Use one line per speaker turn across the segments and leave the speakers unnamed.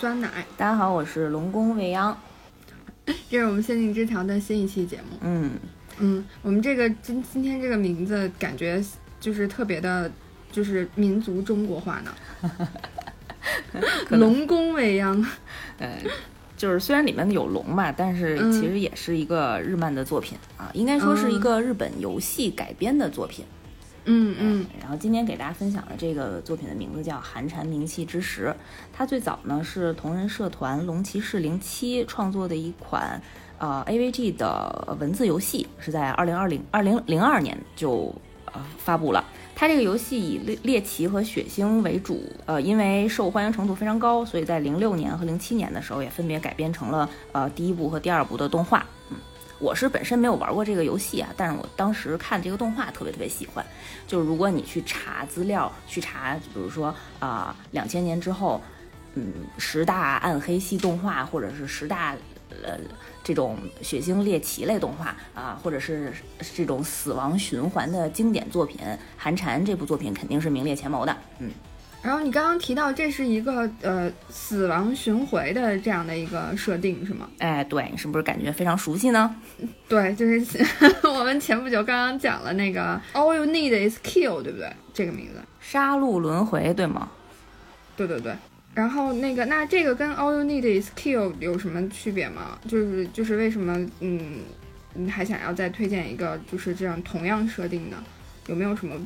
酸奶。
大家好，我是龙宫未央。
这是我们仙境之桥的新一期节目。
嗯
嗯，我们这个今今天这个名字感觉就是特别的，就是民族中国化呢。龙宫未央，
呃，就是虽然里面有龙嘛，但是其实也是一个日漫的作品啊，应该说是一个日本游戏改编的作品。
嗯嗯嗯。
然后今天给大家分享的这个作品的名字叫《寒蝉鸣泣之时》，它最早呢是同人社团龙骑士零七创作的一款呃 AVG 的文字游戏，是在二零二零二零零二年就呃发布了。它这个游戏以猎猎奇和血腥为主，呃，因为受欢迎程度非常高，所以在零六年和零七年的时候也分别改编成了呃第一部和第二部的动画。嗯，我是本身没有玩过这个游戏啊，但是我当时看这个动画特别特别喜欢。就是如果你去查资料，去查，比如说啊两千年之后，嗯十大暗黑系动画，或者是十大呃。这种血腥猎奇类动画啊，或者是这种死亡循环的经典作品，《寒蝉》这部作品肯定是名列前茅的。嗯，
然后你刚刚提到这是一个呃死亡巡回的这样的一个设定是吗？
哎，对，你是不是感觉非常熟悉呢？
对，就是 我们前不久刚刚讲了那个 All You Need Is Kill，对不对？这个名字，
杀戮轮回，对吗？
对对对。然后那个，那这个跟 All You Need Is Kill 有什么区别吗？就是就是为什么，嗯，你还想要再推荐一个就是这样同样设定的，有没有什么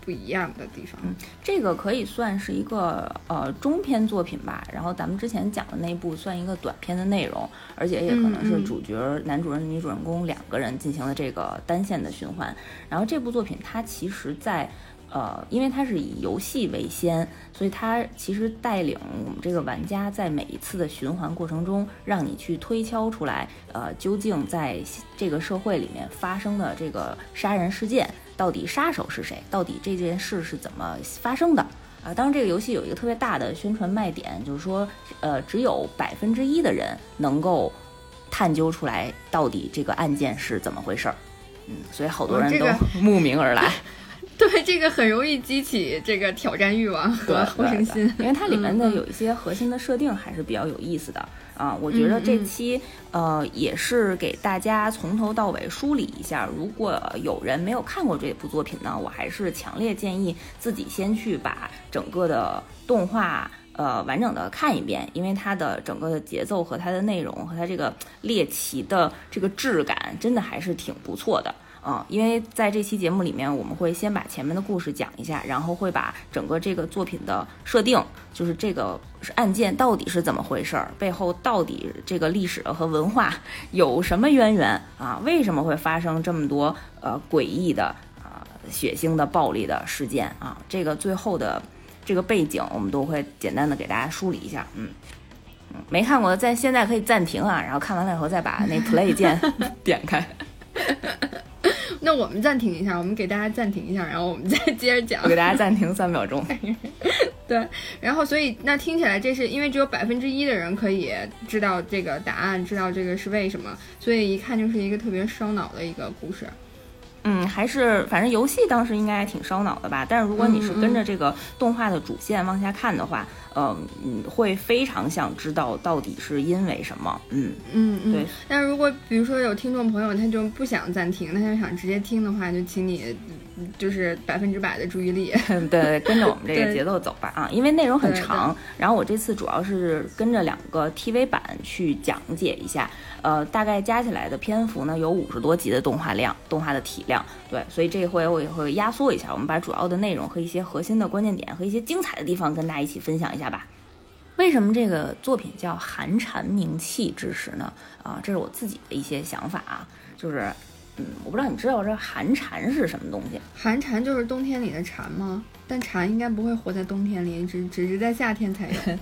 不一样的地方？
嗯，这个可以算是一个呃中篇作品吧。然后咱们之前讲的那部算一个短篇的内容，而且也可能是主角男主人、女主人公两个人进行了这个单线的循环。然后这部作品它其实在。呃，因为它是以游戏为先，所以它其实带领我们这个玩家在每一次的循环过程中，让你去推敲出来，呃，究竟在这个社会里面发生的这个杀人事件，到底杀手是谁？到底这件事是怎么发生的？啊，当然这个游戏有一个特别大的宣传卖点，就是说，呃，只有百分之一的人能够探究出来到底这个案件是怎么回事儿。嗯，所以好多人都慕名而来。
对这个很容易激起这个挑战欲望和好胜心，
因为它里面的有一些核心的设定还是比较有意思的啊。我觉得这期呃也是给大家从头到尾梳理一下。如果有人没有看过这部作品呢，我还是强烈建议自己先去把整个的动画呃完整的看一遍，因为它的整个的节奏和它的内容和它这个猎奇的这个质感真的还是挺不错的。嗯，因为在这期节目里面，我们会先把前面的故事讲一下，然后会把整个这个作品的设定，就是这个案件到底是怎么回事儿，背后到底这个历史和文化 有什么渊源啊？为什么会发生这么多呃诡异的啊血腥的暴力的事件啊？这个最后的这个背景，我们都会简单的给大家梳理一下。嗯嗯，没看过的在现在可以暂停啊，然后看完了以后再把那 play 键 点开。
那我们暂停一下，我们给大家暂停一下，然后我们再接着讲。
我给大家暂停三秒钟。
对，然后所以那听起来这是因为只有百分之一的人可以知道这个答案，知道这个是为什么，所以一看就是一个特别烧脑的一个故事。
嗯，还是反正游戏当时应该还挺烧脑的吧。但是如果你是跟着这个动画的主线往下看的话，嗯，会非常想知道到底是因为什么。嗯
嗯嗯。
对。
但如果比如说有听众朋友他就不想暂停，他就想直接听的话，就请你。就是百分之百的注意力，
对，跟着我们这个 节奏走吧啊！因为内容很长，然后我这次主要是跟着两个 TV 版去讲解一下，呃，大概加起来的篇幅呢有五十多集的动画量，动画的体量，对，所以这回我也会压缩一下，我们把主要的内容和一些核心的关键点和一些精彩的地方跟大家一起分享一下吧。为什么这个作品叫寒蝉鸣泣之时呢？啊，这是我自己的一些想法啊，就是。嗯，我不知道你知道这寒蝉是什么东西？
寒蝉就是冬天里的蝉吗？但蝉应该不会活在冬天里，只只是在夏天才有。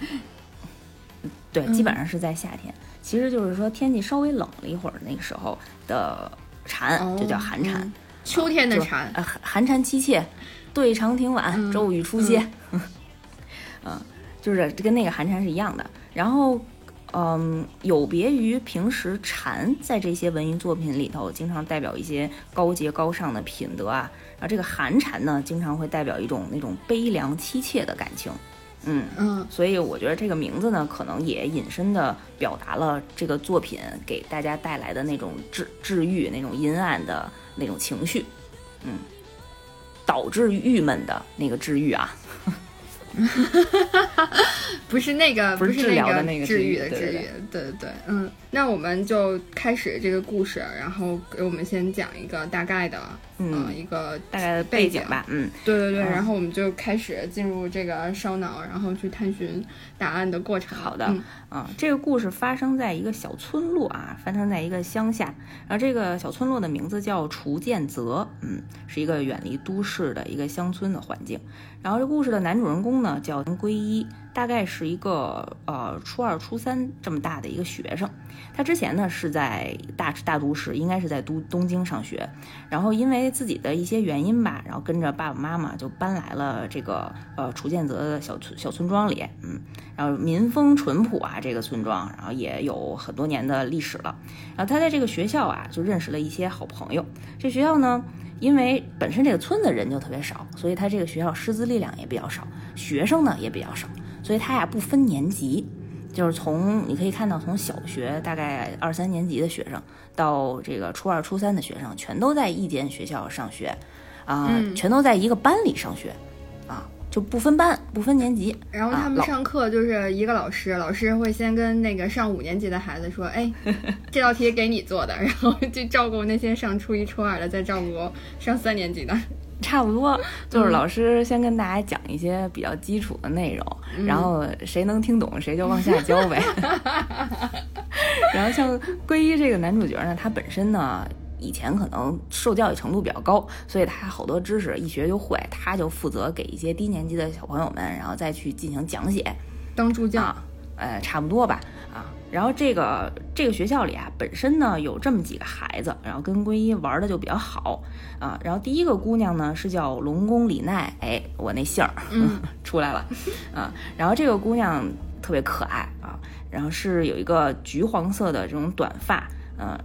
对，基本上是在夏天。其实就是说天气稍微冷了一会儿，那个时候的蝉就叫寒蝉。
秋天的蝉
啊，寒蝉凄切，对长亭晚，骤雨初歇。嗯，就是跟那个寒蝉是一样的。然后。嗯，有别于平时蝉在这些文艺作品里头，经常代表一些高洁高尚的品德啊，然后这个寒蝉呢，经常会代表一种那种悲凉凄切的感情。嗯
嗯
所以我觉得这个名字呢，可能也隐身的表达了这个作品给大家带来的那种治治愈、那种阴暗的那种情绪，嗯，导致郁闷的那个治愈啊，
不是那个，
不是
是
治疗的那个治
治愈的治愈，对对对，嗯，那我们就开始这个故事，然后给我们先讲一个大概的，
嗯
呃一个
大概的背景吧，嗯
对对对，
嗯
然后我们就开始进入这个烧脑，然后去探寻答案的过程。
好的
嗯
啊，这个故事发生在一个小村落啊，发生在一个乡下，然后这个小村落的名字叫楚建泽，嗯，是一个远离都市的一个乡村的环境。然后这故事的男主人公呢叫归一，大概是一个呃初二、初三这么大的一个学生。他之前呢是在大大都市，应该是在都东京上学，然后因为自己的一些原因吧，然后跟着爸爸妈妈就搬来了这个呃楚建泽的小村小村庄里，嗯，然后民风淳朴啊，这个村庄，然后也有很多年的历史了。然后他在这个学校啊，就认识了一些好朋友。这学校呢，因为本身这个村子人就特别少，所以他这个学校师资力量也比较少，学生呢也比较少，所以他呀不分年级。就是从你可以看到，从小学大概二三年级的学生，到这个初二、初三的学生，全都在一间学校上学，啊、
嗯
全都在一个班里上学，啊，就不分班、不分年级。
然后他们上课就是一个老师，老师会先跟那个上五年级的孩子说：“哎，这道题给你做的。”然后就照顾那些上初一、初二的，再照顾上三年级的。
差不多，就是老师先跟大家讲一些比较基础的内容，然后谁能听懂谁就往下教呗。然后像归一这个男主角呢，他本身呢以前可能受教育程度比较高，所以他好多知识一学就会，他就负责给一些低年级的小朋友们，然后再去进行讲解。
当助教，
啊，呃，差不多吧，啊，然后这个这个学校里啊，本身呢有这么几个孩子，然后跟归一玩的就比较好啊，然后第一个姑娘呢是叫龙宫李奈，哎，我那姓儿、
嗯
出来了，啊，然后这个姑娘特别可爱啊，然后是有一个橘黄色的这种短发，嗯、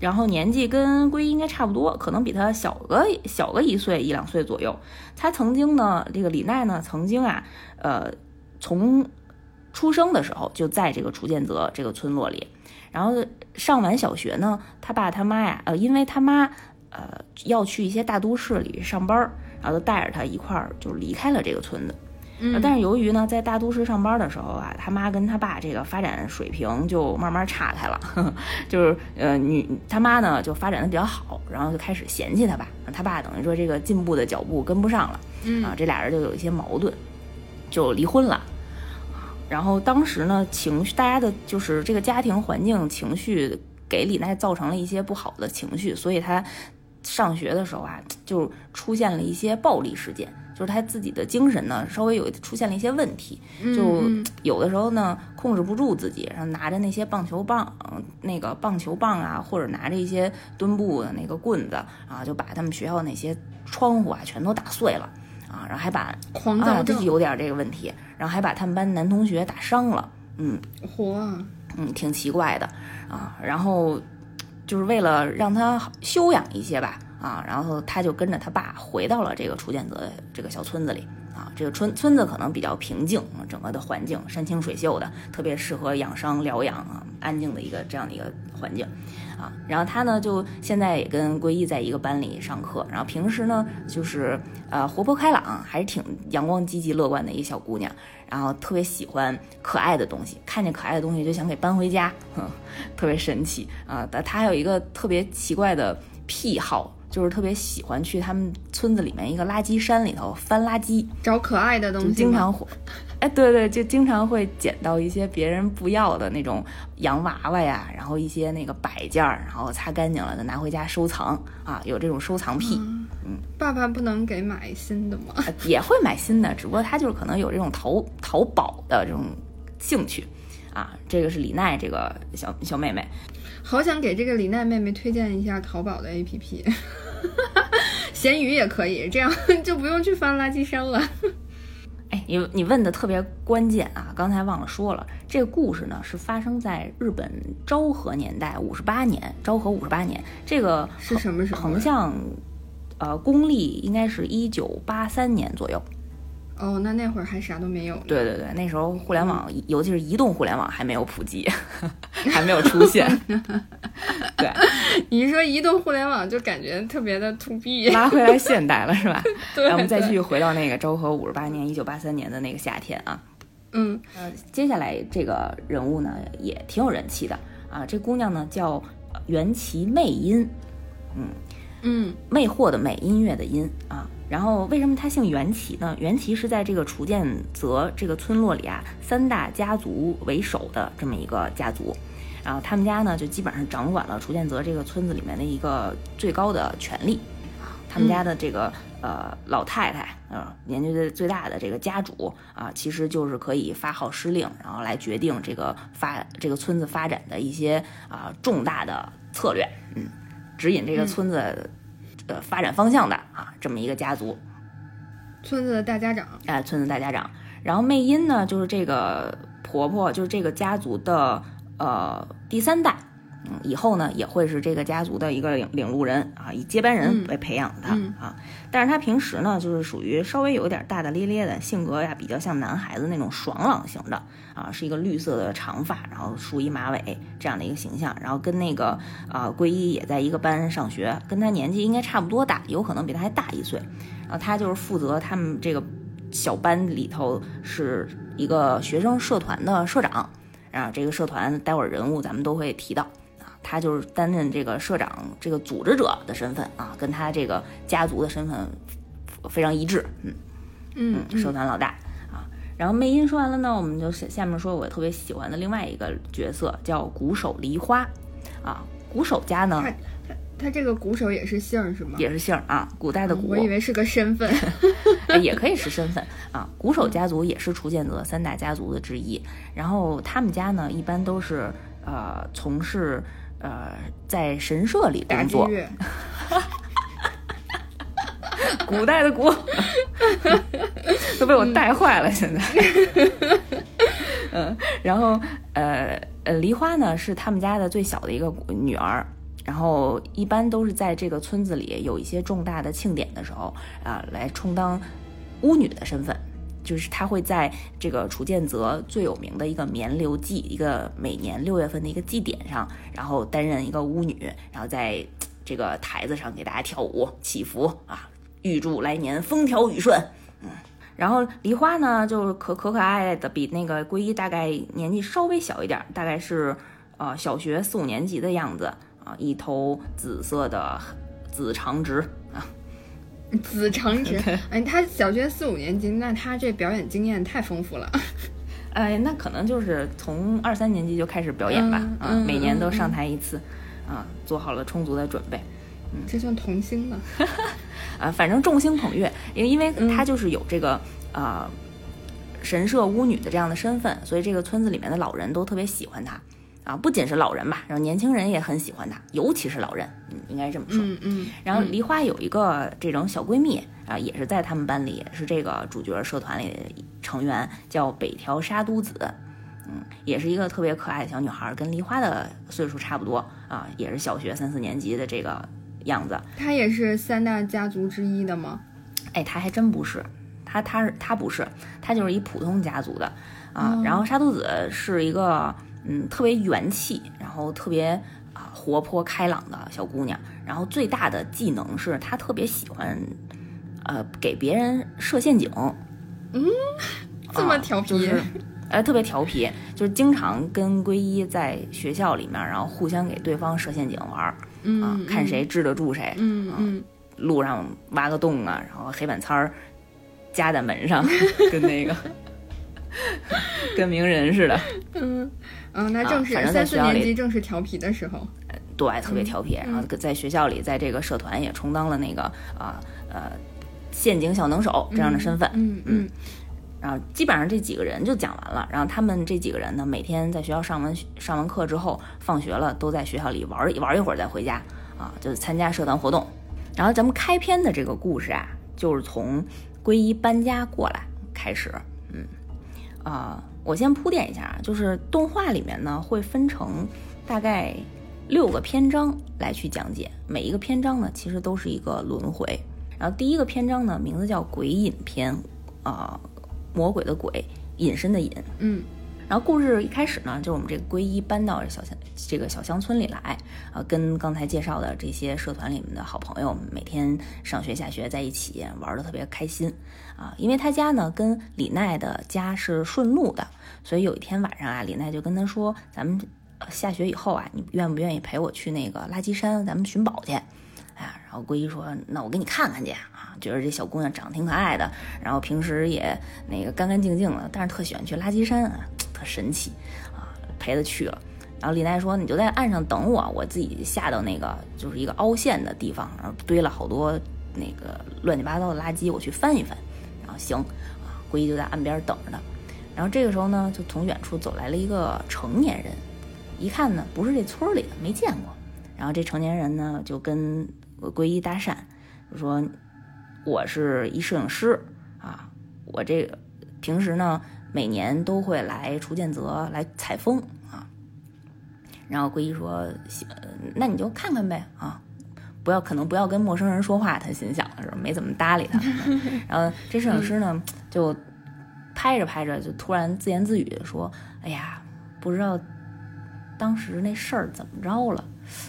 然后年纪跟归一应该差不多，可能比她小个小个一岁一两岁左右。她曾经呢，这个李奈呢，曾经啊，呃，从出生的时候就在这个楚建泽这个村落里，然后上完小学呢，他爸他妈呀，呃，因为他妈呃要去一些大都市里上班儿，然后就带着他一块儿就离开了这个村子。
嗯，
但是由于呢，在大都市上班的时候啊，他妈跟他爸这个发展水平就慢慢岔开了，呵 呵就是呃女他妈呢就发展的比较好，然后就开始嫌弃他爸，他爸等于说这个进步的脚步跟不上了，
嗯
啊，这俩人就有一些矛盾，就离婚了。然后当时呢，情绪大家的就是这个家庭环境情绪给李奈造成了一些不好的情绪，所以他上学的时候啊，就出现了一些暴力事件，就是他自己的精神呢稍微有出现了一些问题，就
嗯。
有的时候呢控制不住自己，然后拿着那些棒球棒，嗯那个棒球棒啊，或者拿着一些墩布的那个棍子啊，就把他们学校那些窗户啊全都打碎了啊，然后还把啊，
狂躁症
这就，有点这个问题，然后还把他们班男同学打伤了，嗯
嚯，
嗯，挺奇怪的啊。然后就是为了让他休养一些吧，啊，然后他就跟着他爸回到了这个楚建泽的这个小村子里。啊，这个村村子可能比较平静，整个的环境山清水秀的，特别适合养伤疗养啊，安静的一个这样的一个环境，啊，然后他呢就现在也跟归一在一个班里上课，然后平时呢就是呃活泼开朗，还是挺阳光积极乐观的一个小姑娘，然后特别喜欢可爱的东西，看见可爱的东西就想给搬回家，哼，特别神奇啊！但他还有一个特别奇怪的癖好。就是特别喜欢去他们村子里面一个垃圾山里头翻垃圾，
找可爱的东西，
经常会，哎，对对，就经常会捡到一些别人不要的那种洋娃娃呀，然后一些那个摆件儿，然后擦干净了再拿回家收藏啊，有这种收藏癖，嗯
爸爸不能给买新的吗？
呃也会买新的，只不过他就是可能有这种淘淘宝的这种兴趣啊。这个是李奈这个小小妹妹，
好想给这个李奈妹妹推荐一下淘宝的 APP，闲鱼也可以，这样 就不用去翻垃圾山了。
哎，你你问的特别关键啊！刚才忘了说了，这个故事呢是发生在日本昭和年代五十八年，昭和五十八年，这个
是什么时候
横向，呃，公历应该是一九八三年左右。
哦，那那会儿还啥都没有。
对对对，那时候互联网，尤其是移动互联网还没有普及，还没有出现。对，
你一说移动互联网，就感觉特别的 to B。
拉回来现代了是吧？
对。
我们再继续回到那个昭和五十八年，一九八三年的那个夏天啊。
嗯。
呃，接下来这个人物呢也挺有人气的啊，这姑娘呢叫袁其魅音，嗯
嗯，
魅惑的魅，音乐的音啊。然后为什么他姓袁齐呢？袁齐是在这个楚建泽这个村落里啊，三大家族为首的这么一个家族，然后他们家呢就基本上掌管了楚建泽这个村子里面的一个最高的权力。他们家的这个呃老太太，呃年纪最最大的这个家主啊，其实就是可以发号施令，然后来决定这个发这个村子发展的一些啊重大的策略，嗯，指引这个村子。呃，发展方向的啊，这么一个家族，
村子的大家长，
哎，村子大家长。然后魅音呢，就是这个婆婆，就是这个家族的呃第三代。嗯，以后呢也会是这个家族的一个领领路人啊，以接班人为培养的啊。但是他平时呢，就是属于稍微有一点大大咧咧的性格呀，比较像男孩子那种爽朗型的啊，是一个绿色的长发，然后梳一马尾这样的一个形象。然后跟那个啊桂一也在一个班上学，跟他年纪应该差不多大，有可能比他还大一岁。然后他就是负责他们这个小班里头是一个学生社团的社长。啊这个社团待会儿人物咱们都会提到。他就是担任这个社长，这个组织者的身份啊，跟他这个家族的身份非常一致。嗯
嗯，
社团老大啊。然后魅音说完了呢，我们就下下面说我特别喜欢的另外一个角色，叫鼓手梨花啊。鼓手家呢，
他他他这个鼓手也是姓是吗？
也是姓啊，古代的鼓。
我以为是个身份，
也可以是身份啊。鼓手家族也是楚建泽三大家族的之一。然后他们家呢，一般都是呃从事。呃，在神社里工作，古代的古 都被我带坏了。现在，嗯，然后呃呃，梨花呢是他们家的最小的一个女儿，然后一般都是在这个村子里有一些重大的庆典的时候啊，来充当巫女的身份。就是他会在这个楚建泽最有名的一个绵流祭，一个每年六月份的一个祭典上，然后担任一个巫女，然后在这个台子上给大家跳舞祈福啊，预祝来年风调雨顺。嗯，然后梨花呢，就是可可可爱爱的，比那个归一大概年纪稍微小一点，大概是呃小学四五年级的样子啊，一头紫色的紫长直啊。
子长直，哎，他小学四五年级，那他这表演经验太丰富了。
哎，那可能就是从二三年级就开始表演吧，
啊，
每年都上台一次，啊，做好了充足的准备。嗯，
这算童星吗？
啊，反正众星捧月，因为因为他就是有这个啊神社巫女的这样的身份，所以这个村子里面的老人都特别喜欢他。啊，不仅是老人吧，然后年轻人也很喜欢她，尤其是老人，嗯，应该这么说。
嗯嗯。
然后梨花有一个这种小闺蜜啊，也是在他们班里，是这个主角社团里的成员，叫北条沙都子，嗯，也是一个特别可爱的小女孩，跟梨花的岁数差不多啊，也是小学三四年级的这个样子。
她也是三大家族之一的吗？
哎，她还真不是，她她是她不是，她就是一普通家族的啊。然后沙都子是一个。嗯，特别元气，然后特别啊活泼开朗的小姑娘。然后最大的技能是她特别喜欢，呃，给别人设陷阱。
嗯，这么调皮，
就是呃特别调皮，就是经常跟归一在学校里面，然后互相给对方设陷阱玩儿。
嗯，
看谁治得住谁。
嗯
嗯，路上挖个洞啊，然后黑板擦儿夹在门上，跟那个跟名人似的。
嗯。嗯，那正是三四年级正是调皮的时候，
对，特别调皮。然后在学校里，在这个社团也充当了那个啊呃陷阱小能手这样的身份。
嗯
嗯。然后基本上这几个人就讲完了。然后他们这几个人呢，每天在学校上完上完课之后，放学了都在学校里玩玩一会儿再回家啊，就是参加社团活动。然后咱们开篇的这个故事啊，就是从归一搬家过来开始。嗯啊。我先铺垫一下啊，就是动画里面呢会分成大概六个篇章来去讲解，每一个篇章呢其实都是一个轮回。然后第一个篇章呢名字叫鬼隐篇，呃，魔鬼的鬼，隐身的隐。
嗯。
然后故事一开始呢，就是我们这个皈依搬到小乡这个小乡村里来，啊，跟刚才介绍的这些社团里面的好朋友，每天上学下学在一起玩的特别开心，啊，因为他家呢跟李奈的家是顺路的，所以有一天晚上啊，李奈就跟他说：“咱们下学以后啊，你愿不愿意陪我去那个垃圾山，咱们寻宝去？”哎，然后皈依说：“那我给你看看去啊，觉得这小姑娘长得挺可爱的，然后平时也那个干干净净的，但是特喜欢去垃圾山啊。”特神奇啊，陪他去了。然后李奈说：“你就在岸上等我，我自己下到那个就是一个凹陷的地方，然后堆了好多那个乱七八糟的垃圾，我去翻一翻。”然后行啊，皈依就在岸边等着他。然后这个时候呢，就从远处走来了一个成年人，一看呢不是这村里的，没见过。然后这成年人呢就跟皈依搭讪，就说：“我是一摄影师啊，我这个平时呢。”每年都会来楚建泽来采风啊，然后皈依说：“那你就看看呗啊，不要可能不要跟陌生人说话。”他心想的是没怎么搭理他。然后这摄影师呢就拍着拍着就突然自言自语的说：“哎呀，不知道当时那事儿怎么着了，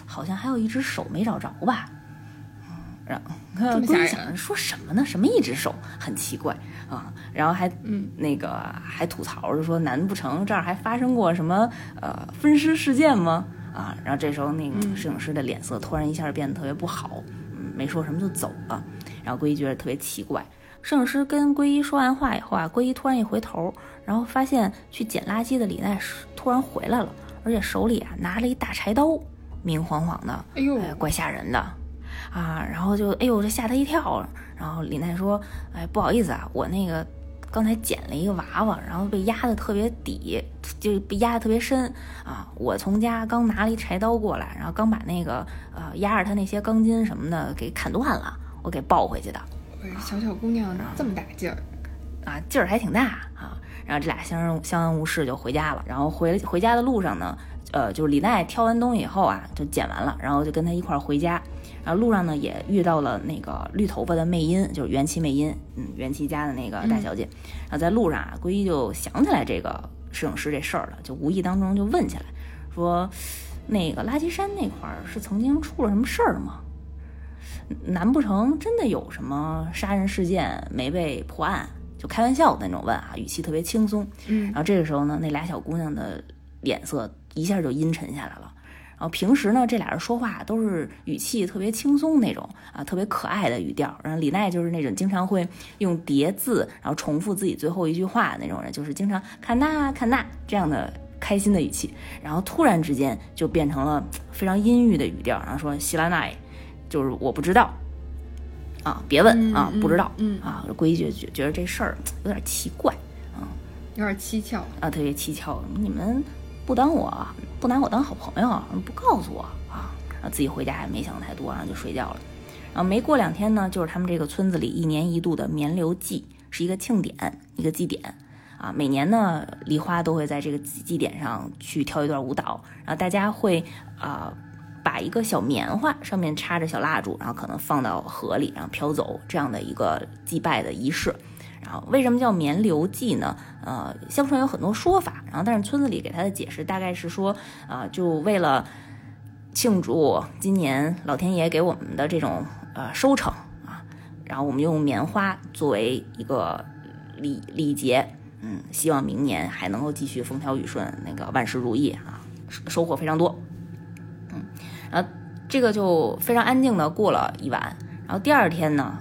好像还有一只手没找着吧。”
这么
想说什么呢？什么一只手？很奇怪啊！然后还
嗯，
那个还吐槽就说：“难不成这儿还发生过什么呃分尸事件吗？”啊！然后这时候那个摄影师的脸色突然一下变得特别不好，嗯，没说什么就走了。然后皈依觉得特别奇怪。摄影师跟龟一说完话以后啊，龟一突然一回头，然后发现去捡垃圾的李奈突然回来了，而且手里啊拿了一大柴刀，明晃晃的，
哎呦，
怪吓人的。啊，然后就哎呦，这吓他一跳。然后李奈说：“哎，不好意思啊，我那个刚才捡了一个娃娃，然后被压的特别底，就被压的特别深啊。我从家刚拿了一柴刀过来，然后刚把那个呃压着他那些钢筋什么的给砍断了，我给抱回去的。
小小姑娘这么大劲儿
啊，劲儿还挺大啊。然后这俩相相安无事就回家了。然后回回家的路上呢，呃，就是李奈挑完东西以后啊，就捡完了，然后就跟他一块儿回家。”然后路上呢也遇到了那个绿头发的魅音，就是元气魅音，嗯，元气家的那个大小姐。然后在路上啊，皈依就想起来这个摄影师这事儿了，就无意当中就问起来，说那个垃圾山那块儿是曾经出了什么事儿吗？难不成真的有什么杀人事件没被破案？就开玩笑的那种问啊，语气特别轻松。
嗯，
然后这个时候呢，那俩小姑娘的脸色一下就阴沉下来了。然后平时呢，这俩人说话都是语气特别轻松那种啊，特别可爱的语调。然后李奈就是那种经常会用叠字，然后重复自己最后一句话的那种人，就是经常看那看那这样的开心的语气。然后突然之间就变成了非常阴郁的语调，然后说希拉奈，就是我不知道啊，别问啊，不知道啊。规矩觉觉得这事儿有点奇怪啊，
有点蹊跷
啊，特别蹊跷。你们。不当我不拿我当好朋友，不告诉我啊，然后自己回家也没想太多，然后就睡觉了。然后没过两天呢，就是他们这个村子里一年一度的绵流祭，是一个庆典，一个祭典啊。每年呢，梨花都会在这个祭典上去跳一段舞蹈，然后大家会啊把一个小棉花上面插着小蜡烛，然后可能放到河里，然后飘走这样的一个祭拜的仪式。然后为什么叫棉流祭呢？呃，相传有很多说法，然后但是村子里给他的解释大概是说，啊，就为了庆祝今年老天爷给我们的这种呃收成啊，然后我们用棉花作为一个礼礼节，嗯，希望明年还能够继续风调雨顺，那个万事如意啊，收获非常多，嗯，然后这个就非常安静的过了一晚，然后第二天呢，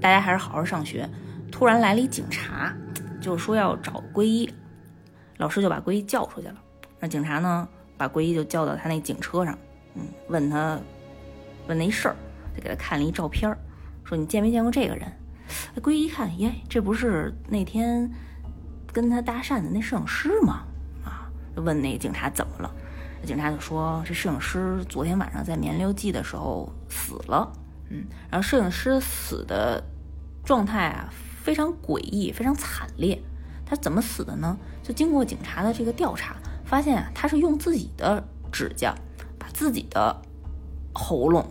大家还是好好上学。突然来了一警察，就说要找皈依，老师就把皈依叫出去了。那警察呢，把皈依就叫到他那警车上，嗯，问他问那事儿，就给他看了一照片，说你见没见过这个人？皈依一看，耶，这不是那天跟他搭讪的那摄影师吗？啊，就问那警察怎么了？警察就说这摄影师昨天晚上在绵流记的时候死了，嗯，然后摄影师死的状态啊。非常诡异，非常惨烈。他怎么死的呢？就经过警察的这个调查，发现啊，他是用自己的指甲把自己的喉咙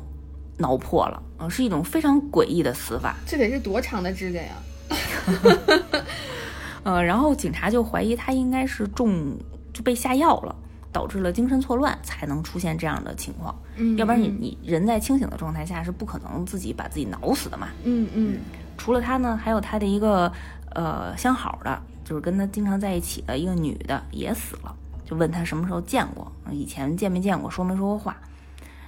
挠破了，嗯，是一种非常诡异的死法。
这得是多长的指甲呀？
呃，然后警察就怀疑他应该是中就被下药了，导致了精神错乱，才能出现这样的情况。
嗯，
要不然你
嗯
你人在清醒的状态下是不可能自己把自己挠死的嘛。
嗯嗯
除了他呢，还有他的一个呃相好的，就是跟他经常在一起的一个女的也死了，就问他什么时候见过，以前见没见过，说没说过话。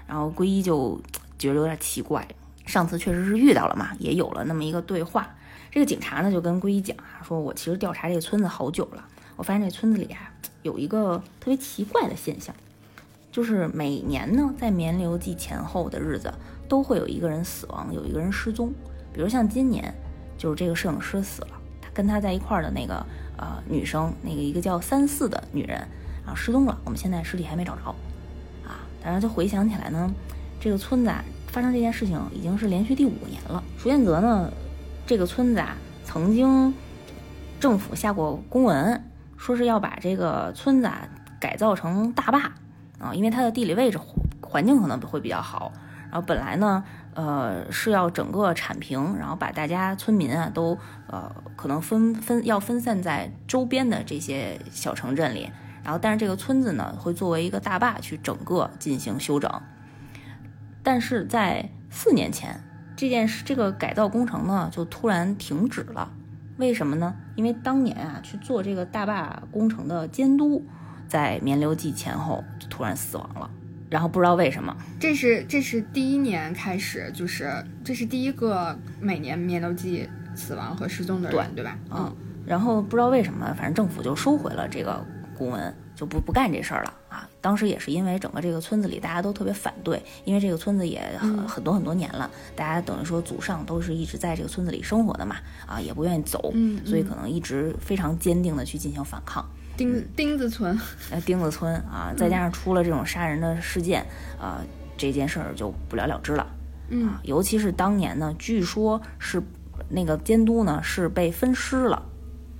然后归一就觉得有点奇怪，上次确实是遇到了嘛，也有了那么一个对话。这个警察呢就跟归一讲啊，说我其实调查这个村子好久了，我发现这村子里啊有一个特别奇怪的现象，就是每年呢在绵流季前后的日子都会有一个人死亡，有一个人失踪。比如像今年，就是这个摄影师死了，他跟他在一块儿的那个呃女生，那个一个叫三四的女人啊失踪了，我们现在尸体还没找着啊。然后就回想起来呢，这个村子啊发生这件事情已经是连续第五年了。舒彦泽呢，这个村子啊曾经政府下过公文，说是要把这个村子啊改造成大坝啊，因为它的地理位置环境可能会比较好。然后本来呢，呃是要整个铲平，然后把大家村民啊都呃可能分分要分散在周边的这些小城镇里，然后但是这个村子呢会作为一个大坝去整个进行修整。但是在四年前，这件事这个改造工程呢就突然停止了，为什么呢？因为当年啊去做这个大坝工程的监督，在绵流季前后就突然死亡了，然后不知道为什么。
这是这是第一年开始，就是这是第一个每年面流季死亡和失踪的人，对吧？
嗯，然后不知道为什么，反正政府就收回了这个公文，就不不干这事儿了啊。当时也是因为整个这个村子里大家都特别反对，因为这个村子也很、
嗯
很多很多年了，大家等于说祖上都是一直在这个村子里生活的嘛，啊，也不愿意走，
嗯嗯
所以可能一直非常坚定的去进行反抗。
钉钉子村，
呃，钉子村啊，再加上出了这种杀人的事件，啊，这件事儿就不了了之了。
嗯
啊，尤其是当年呢，据说是那个监督呢是被分尸了，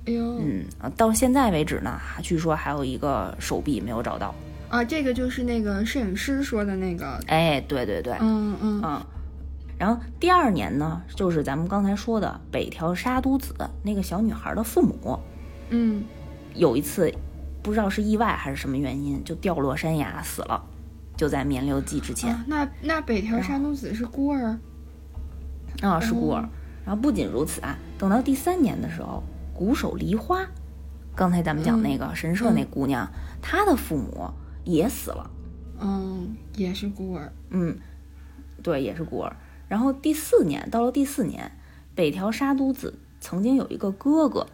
哎呦，
嗯，啊到现在为止呢，还据说还有一个手臂没有找到。
啊，这个就是那个摄影师说的那个，
哎，对对对，
嗯嗯
嗯。然后第二年呢，就是咱们刚才说的北条沙都子那个小女孩的父母，
嗯，
有一次不知道是意外还是什么原因，就掉落山崖死了，就在绵流季之前。
啊，那那北条沙都子是孤儿，
啊，是孤儿
哦。
然后不仅如此啊，等到第三年的时候，鼓手梨花，刚才咱们讲那个神社那姑娘，她的父母也死了。
嗯，也是孤儿，
嗯，对，也是孤儿。然后第四年，到了第四年，北条沙都子曾经有一个哥哥，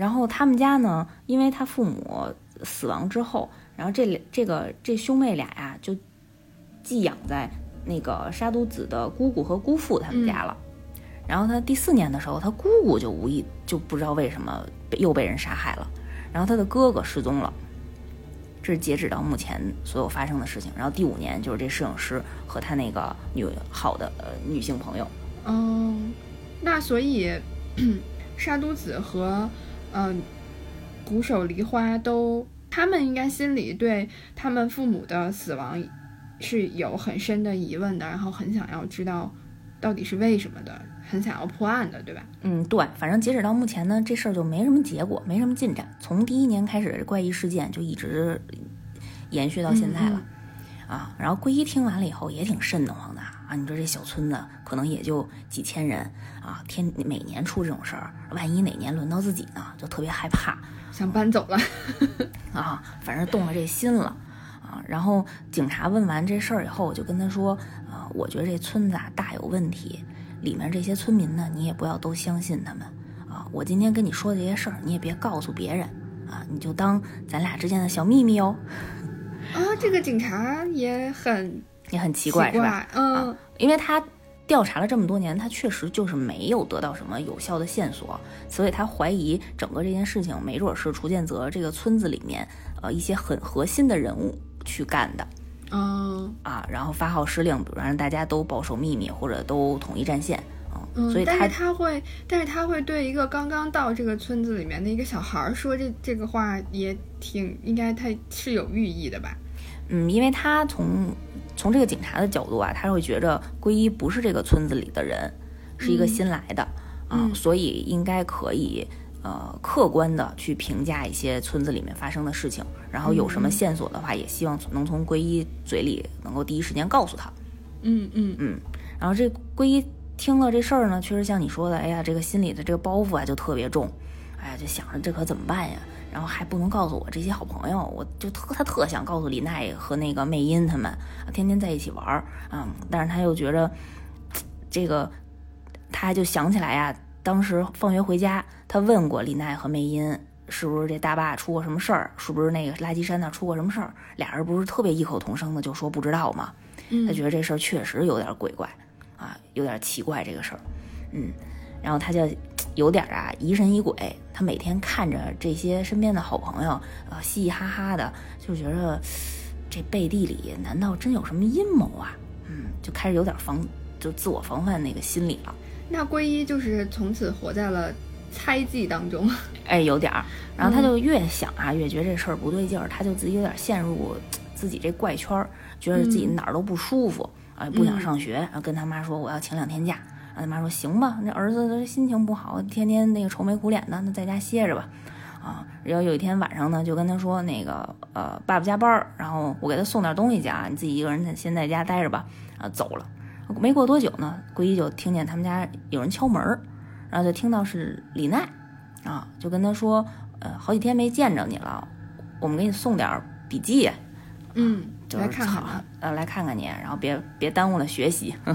然后他们家呢，因为他父母死亡之后，然后这俩这个这兄妹俩呀，就寄养在那个沙都子的姑姑和姑父他们家了。然后他第四年的时候，他姑姑就无意就不知道为什么被又被人杀害了，然后他的哥哥失踪了。这是截止到目前所有发生的事情。然后第五年就是这摄影师和他那个女好的呃女性朋友，
嗯，那所以 沙都子和嗯、鼓手梨花都，他们应该心里对他们父母的死亡是有很深的疑问的，然后很想要知道到底是为什么的，很想要破案的，对吧？
嗯，对，反正截止到目前呢，这事儿就没什么结果，没什么进展。从第一年开始，怪异事件就一直延续到现在了。啊，然后桂一听完了以后也挺瘆得慌的啊！你说这小村子可能也就几千人啊，天每年出这种事儿，万一哪年轮到自己呢，就特别害怕
想搬走了，
啊，反正动了这心了啊。然后警察问完这事儿以后，我就跟他说啊，我觉得这村子啊大有问题，里面这些村民呢，你也不要都相信他们啊。我今天跟你说的这些事儿，你也别告诉别人啊，你就当咱俩之间的小秘密哦。
啊，这个警察也很
也很奇
奇
怪是吧？
嗯、
啊，因为他调查了这么多年，他确实就是没有得到什么有效的线索，所以他怀疑整个这件事情没准是楚建泽这个村子里面呃一些很核心的人物去干的
嗯
啊，然后发号施令，比如让大家都保守秘密或者都统一战线啊，
嗯，
所以他
但是他会，但是他会对一个刚刚到这个村子里面的一个小孩儿说这这个话，也挺应该他是有寓意的吧？
嗯，因为他从从这个警察的角度啊，他会觉着归一不是这个村子里的人，是一个新来的、啊，
嗯
所以应该可以呃客观的去评价一些村子里面发生的事情，然后有什么
嗯
线索的话，也希望能从归一嘴里能够第一时间告诉他。
嗯嗯
然后这归一听了这事儿呢，确实像你说的，哎呀，这个心里的这个包袱啊就特别重，哎呀，就想着这可怎么办呀？然后还不能告诉我这些好朋友，我就特他特想告诉李奈和那个魅音他们，啊天天在一起玩儿，嗯，但是他又觉着这个，他就想起来呀、当时放学回家，他问过李奈和魅音。是不是这大坝出过什么事儿？是不是那个垃圾山那出过什么事儿？俩人不是特别异口同声的就说不知道吗？
嗯，
他觉得这事儿确实有点鬼怪啊，有点奇怪这个事儿，嗯，然后他就有点啊疑神疑鬼。他每天看着这些身边的好朋友，呃嘻嘻哈哈的，就觉得这背地里难道真有什么阴谋啊？嗯，就开始有点防，就自我防范那个心理了。
那皈依就是从此活在了猜忌当中。
哎，有点儿。然后他就越想啊，越觉得这事儿不对劲儿，他就自己有点陷入自己这怪圈儿，觉得自己哪儿都不舒服啊，不想上学，然后跟他妈说我要请两天假。他妈说行吧，那儿子心情不好，天天那个愁眉苦脸的，那在家歇着吧。啊，然后有一天晚上呢，就跟他说那个呃，爸爸加班，然后我给他送点东西去啊，你自己一个人先在家待着吧。啊，走了。没过多久呢，桂一就听见他们家有人敲门，然后就听到是李奈，啊，就跟他说，呃，好几天没见着你了，我们给你送点笔记，
嗯，
就是
来看看
好
他。
呃，来看看你，然后别别耽误了学习，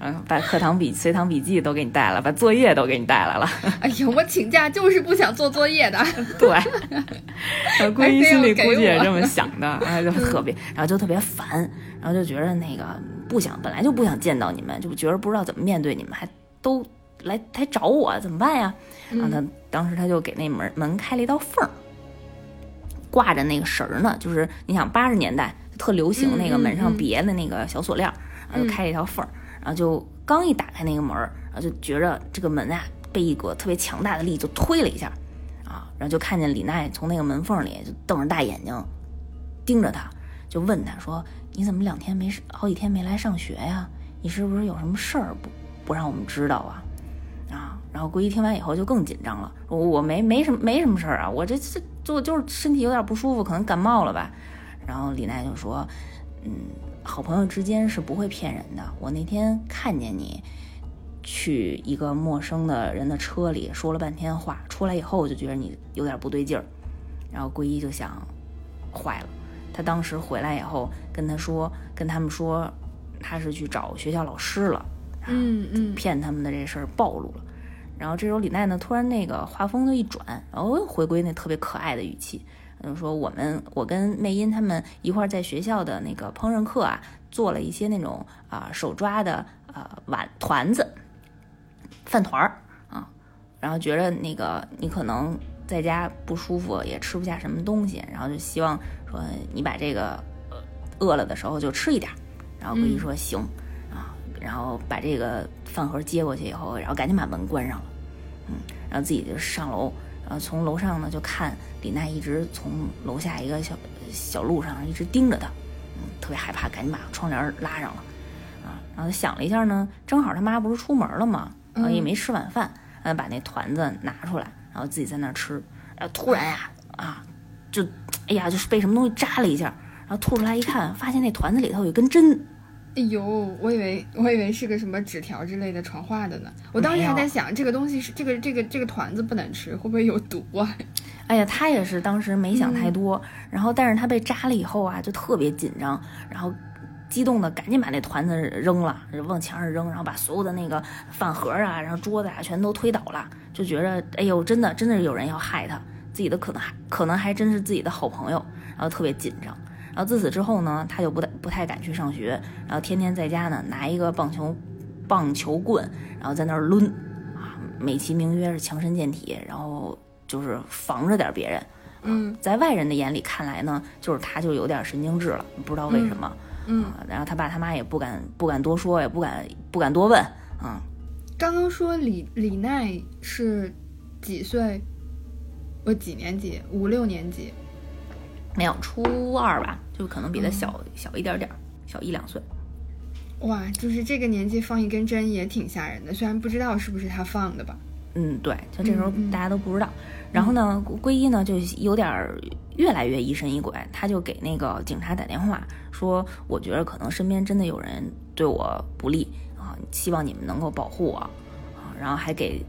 嗯，把课堂笔、随堂笔记都给你带了，把作业都给你带来了，
哎呀，我请假就是不想做作业的。
对，然后桂一心里估计也这么想的，哎，就特别，然后就特别烦，然后就觉得那个不想，本来就不想见到你们，就觉得不知道怎么面对你们，还都来来找我，怎么办呀？然后他当时他就给那门门开了一道缝儿，挂着那个绳儿呢，就是你想八十年代特流行那个门上
嗯
别的那个小锁链儿，然后就开了一条缝儿，然后就刚一打开那个门儿，然后就觉着这个门啊被一股特别强大的力就推了一下，啊，然后就看见李奈从那个门缝里就瞪着大眼睛盯着他，就问他说：“你怎么两天没好几天没来上学呀？你是不是有什么事儿不不让我们知道啊？”啊，然后桂一听完以后就更紧张了，我我没没什么没什么事儿啊，我这这就就是身体有点不舒服，可能感冒了吧。然后李奈就说：“嗯，好朋友之间是不会骗人的。我那天看见你去一个陌生的人的车里说了半天话，出来以后我就觉得你有点不对劲儿。然后桂一就想，坏了。他当时回来以后跟他说，跟他们说他是去找学校老师了。”
嗯嗯
骗他们的这事儿暴露了。然后这时候李奈呢，突然那个画风就一转，然后又回归那特别可爱的语气，就说我们我跟魅音他们一块儿在学校的那个烹饪课啊，做了一些那种啊、手抓的呃碗团子、饭团儿啊，然后觉得那个你可能在家不舒服，也吃不下什么东西，然后就希望说你把这个呃饿了的时候就吃一点儿。然后桂一说、行啊，然后把这个饭盒接过去以后，然后赶紧把门关上了，嗯，然后自己就上楼，然后从楼上呢就看李娜一直从楼下一个小小路上一直盯着他，嗯，特别害怕，赶紧把窗帘拉上了，啊，然后他想了一下呢，正好他妈不是出门了吗？然后也没吃晚饭，嗯，把那团子拿出来，然后自己在那儿吃，然后突然呀，啊，就哎呀，就是被什么东西扎了一下。然后吐出来一看，发现那团子里头有根针，
哎呦，我以为我以为是个什么纸条之类的传话的呢。我当时还在想，这个东西是这个这个这个团子不能吃，会不会有毒啊？
哎呀，他也是当时没想太多，然后但是他被扎了以后啊，就特别紧张，然后激动的赶紧把那团子扔了，往墙上扔，然后把所有的那个饭盒啊，然后桌子啊全都推倒了，就觉着哎呦，真的真的是有人要害他，自己的可能还可能还真是自己的好朋友，然后特别紧张。然后自此之后呢，他就不太不太敢去上学，然后天天在家呢拿一个棒球棒球棍，然后在那儿抡，啊，美其名曰是强身健体，然后就是防着点别人。
嗯
在外人的眼里看来呢，就是他就有点神经质了，不知道为什么。
嗯，
啊，然后他爸他妈也不敢不敢多说，也不敢不敢多问。嗯，
刚刚说李李奈是几岁？我几年级？五六年级。
没有初二吧，就可能比他小、
嗯
小一点点儿，小一两岁。
哇，就是这个年纪放一根针也挺吓人的，虽然不知道是不是他放的吧。
嗯，对，就这时候大家都不知道。然后呢，归一呢就有点儿越来越疑神疑鬼，他就给那个警察打电话说，我觉得可能身边真的有人对我不利啊，希望你们能够保护我啊。然后还给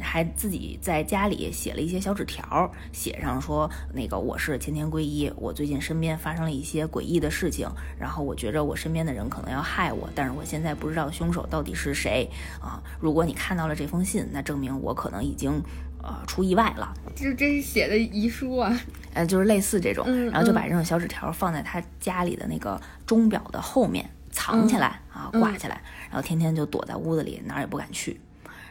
还自己在家里写了一些小纸条，写上说那个我是前田归一，我最近身边发生了一些诡异的事情，然后我觉着我身边的人可能要害我，但是我现在不知道凶手到底是谁啊。如果你看到了这封信，那证明我可能已经呃出意外了，
这这是写的遗书啊，
呃，就是类似这种，
嗯
然后就把这种小纸条放在他家里的那个钟表的后面藏起来、啊，
嗯
挂起来，然后天天就躲在屋子里，哪儿也不敢去。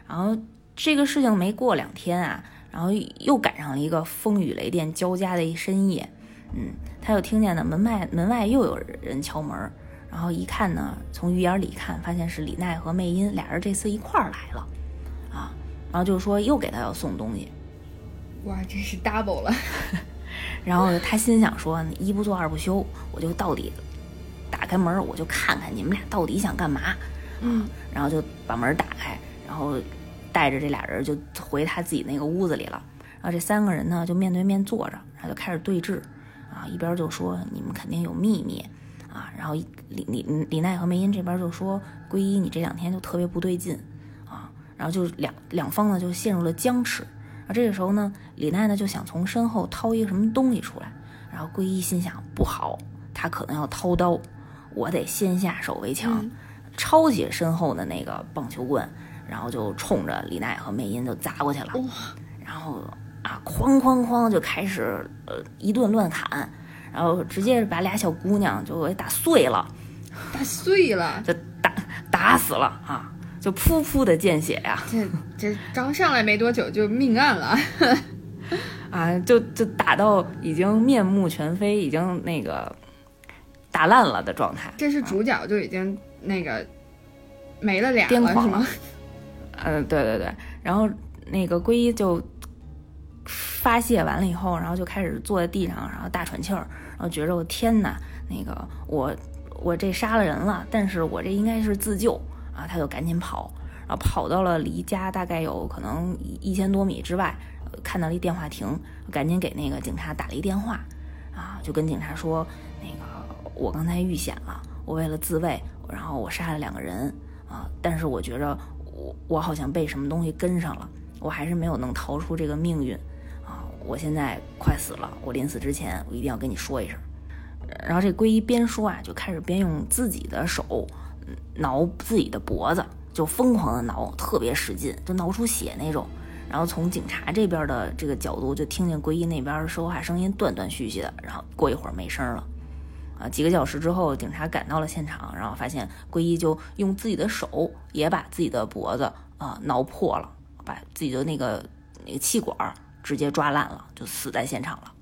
然后这个事情没过两天啊，然后又赶上了一个风雨雷电交加的一深夜，嗯，他又听见呢门外门外又有人敲门，然后一看呢，从鱼眼里看，发现是李奈和魅音俩人这次一块儿来了，啊，然后就说又给他要送东西，
哇，真是 double 了。
然后他心想说：“一不做二不休，我就到底打开门，我就看看你们俩到底想干嘛。”
嗯，
然后就把门打开，然后带着这俩人就回他自己那个屋子里了。然后这三个人呢就面对面坐着，然后就开始对峙，啊，一边就说你们肯定有秘密，啊，然后李李李奈和梅音这边就说归一你这两天就特别不对劲，啊，然后就两两方呢就陷入了僵持。啊这个时候呢，李奈呢就想从身后掏一个什么东西出来，然后归一心想不好，他可能要掏刀，我得先下手为强，
嗯
抄起身后的那个棒球棍，然后就冲着李奈和魅音就砸过去了，然后啊哐哐哐就开始呃一顿乱砍，然后直接把俩小姑娘就给打碎了，
打碎了，
就打打死了啊，就噗噗的见血呀、
这这刚上来没多久就命案了。
啊，就就打到已经面目全非，已经那个打烂了的状态。
这是主角就已经那个没了俩了，
癫狂了。
是吗？
嗯，对对对，然后那个归一就发泄完了以后，然后就开始坐在地上，然后大喘气儿，然后觉着我天哪，那个我我这杀了人了，但是我这应该是自救啊，他就赶紧跑，然后跑到了离家大概有可能一千多米之外，看到了一电话亭，赶紧给那个警察打了一电话，啊，就跟警察说，那个我刚才遇险了，我为了自卫，然后我杀了两个人啊，但是我觉着我我好像被什么东西跟上了，我还是没有能逃出这个命运啊，我现在快死了，我临死之前我一定要跟你说一声。然后这归一边说啊，就开始边用自己的手挠自己的脖子，就疯狂的挠，特别使劲，就挠出血那种。然后从警察这边的这个角度，就听见归一那边说话声音断断续续的，然后过一会儿没声了。啊，几个小时之后，警察赶到了现场，然后发现归一就用自己的手也把自己的脖子啊挠破了，把自己的那个那个气管直接抓烂了，就死在现场了。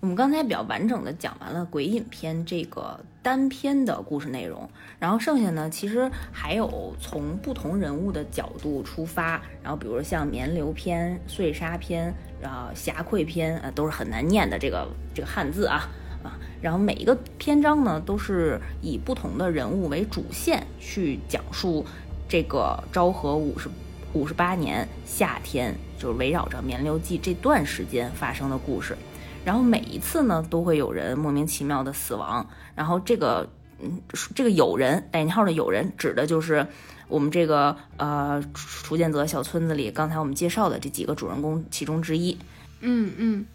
我们刚才比较完整的讲完了《鬼影篇》这个单篇的故事内容，然后剩下呢，其实还有从不同人物的角度出发，然后比如像绵流篇、碎沙篇、然后侠愧篇，呃，都是很难念的这个这个汉字啊啊，然后每一个篇章呢，都是以不同的人物为主线去讲述这个昭和五十五十八年夏天，就是围绕着绵流记这段时间发生的故事。然后每一次呢，都会有人莫名其妙的死亡。然后这个，嗯，这个有人带引号的有人，指的就是我们这个呃楚建泽小村子里刚才我们介绍的这几个主人公其中之一。
嗯嗯，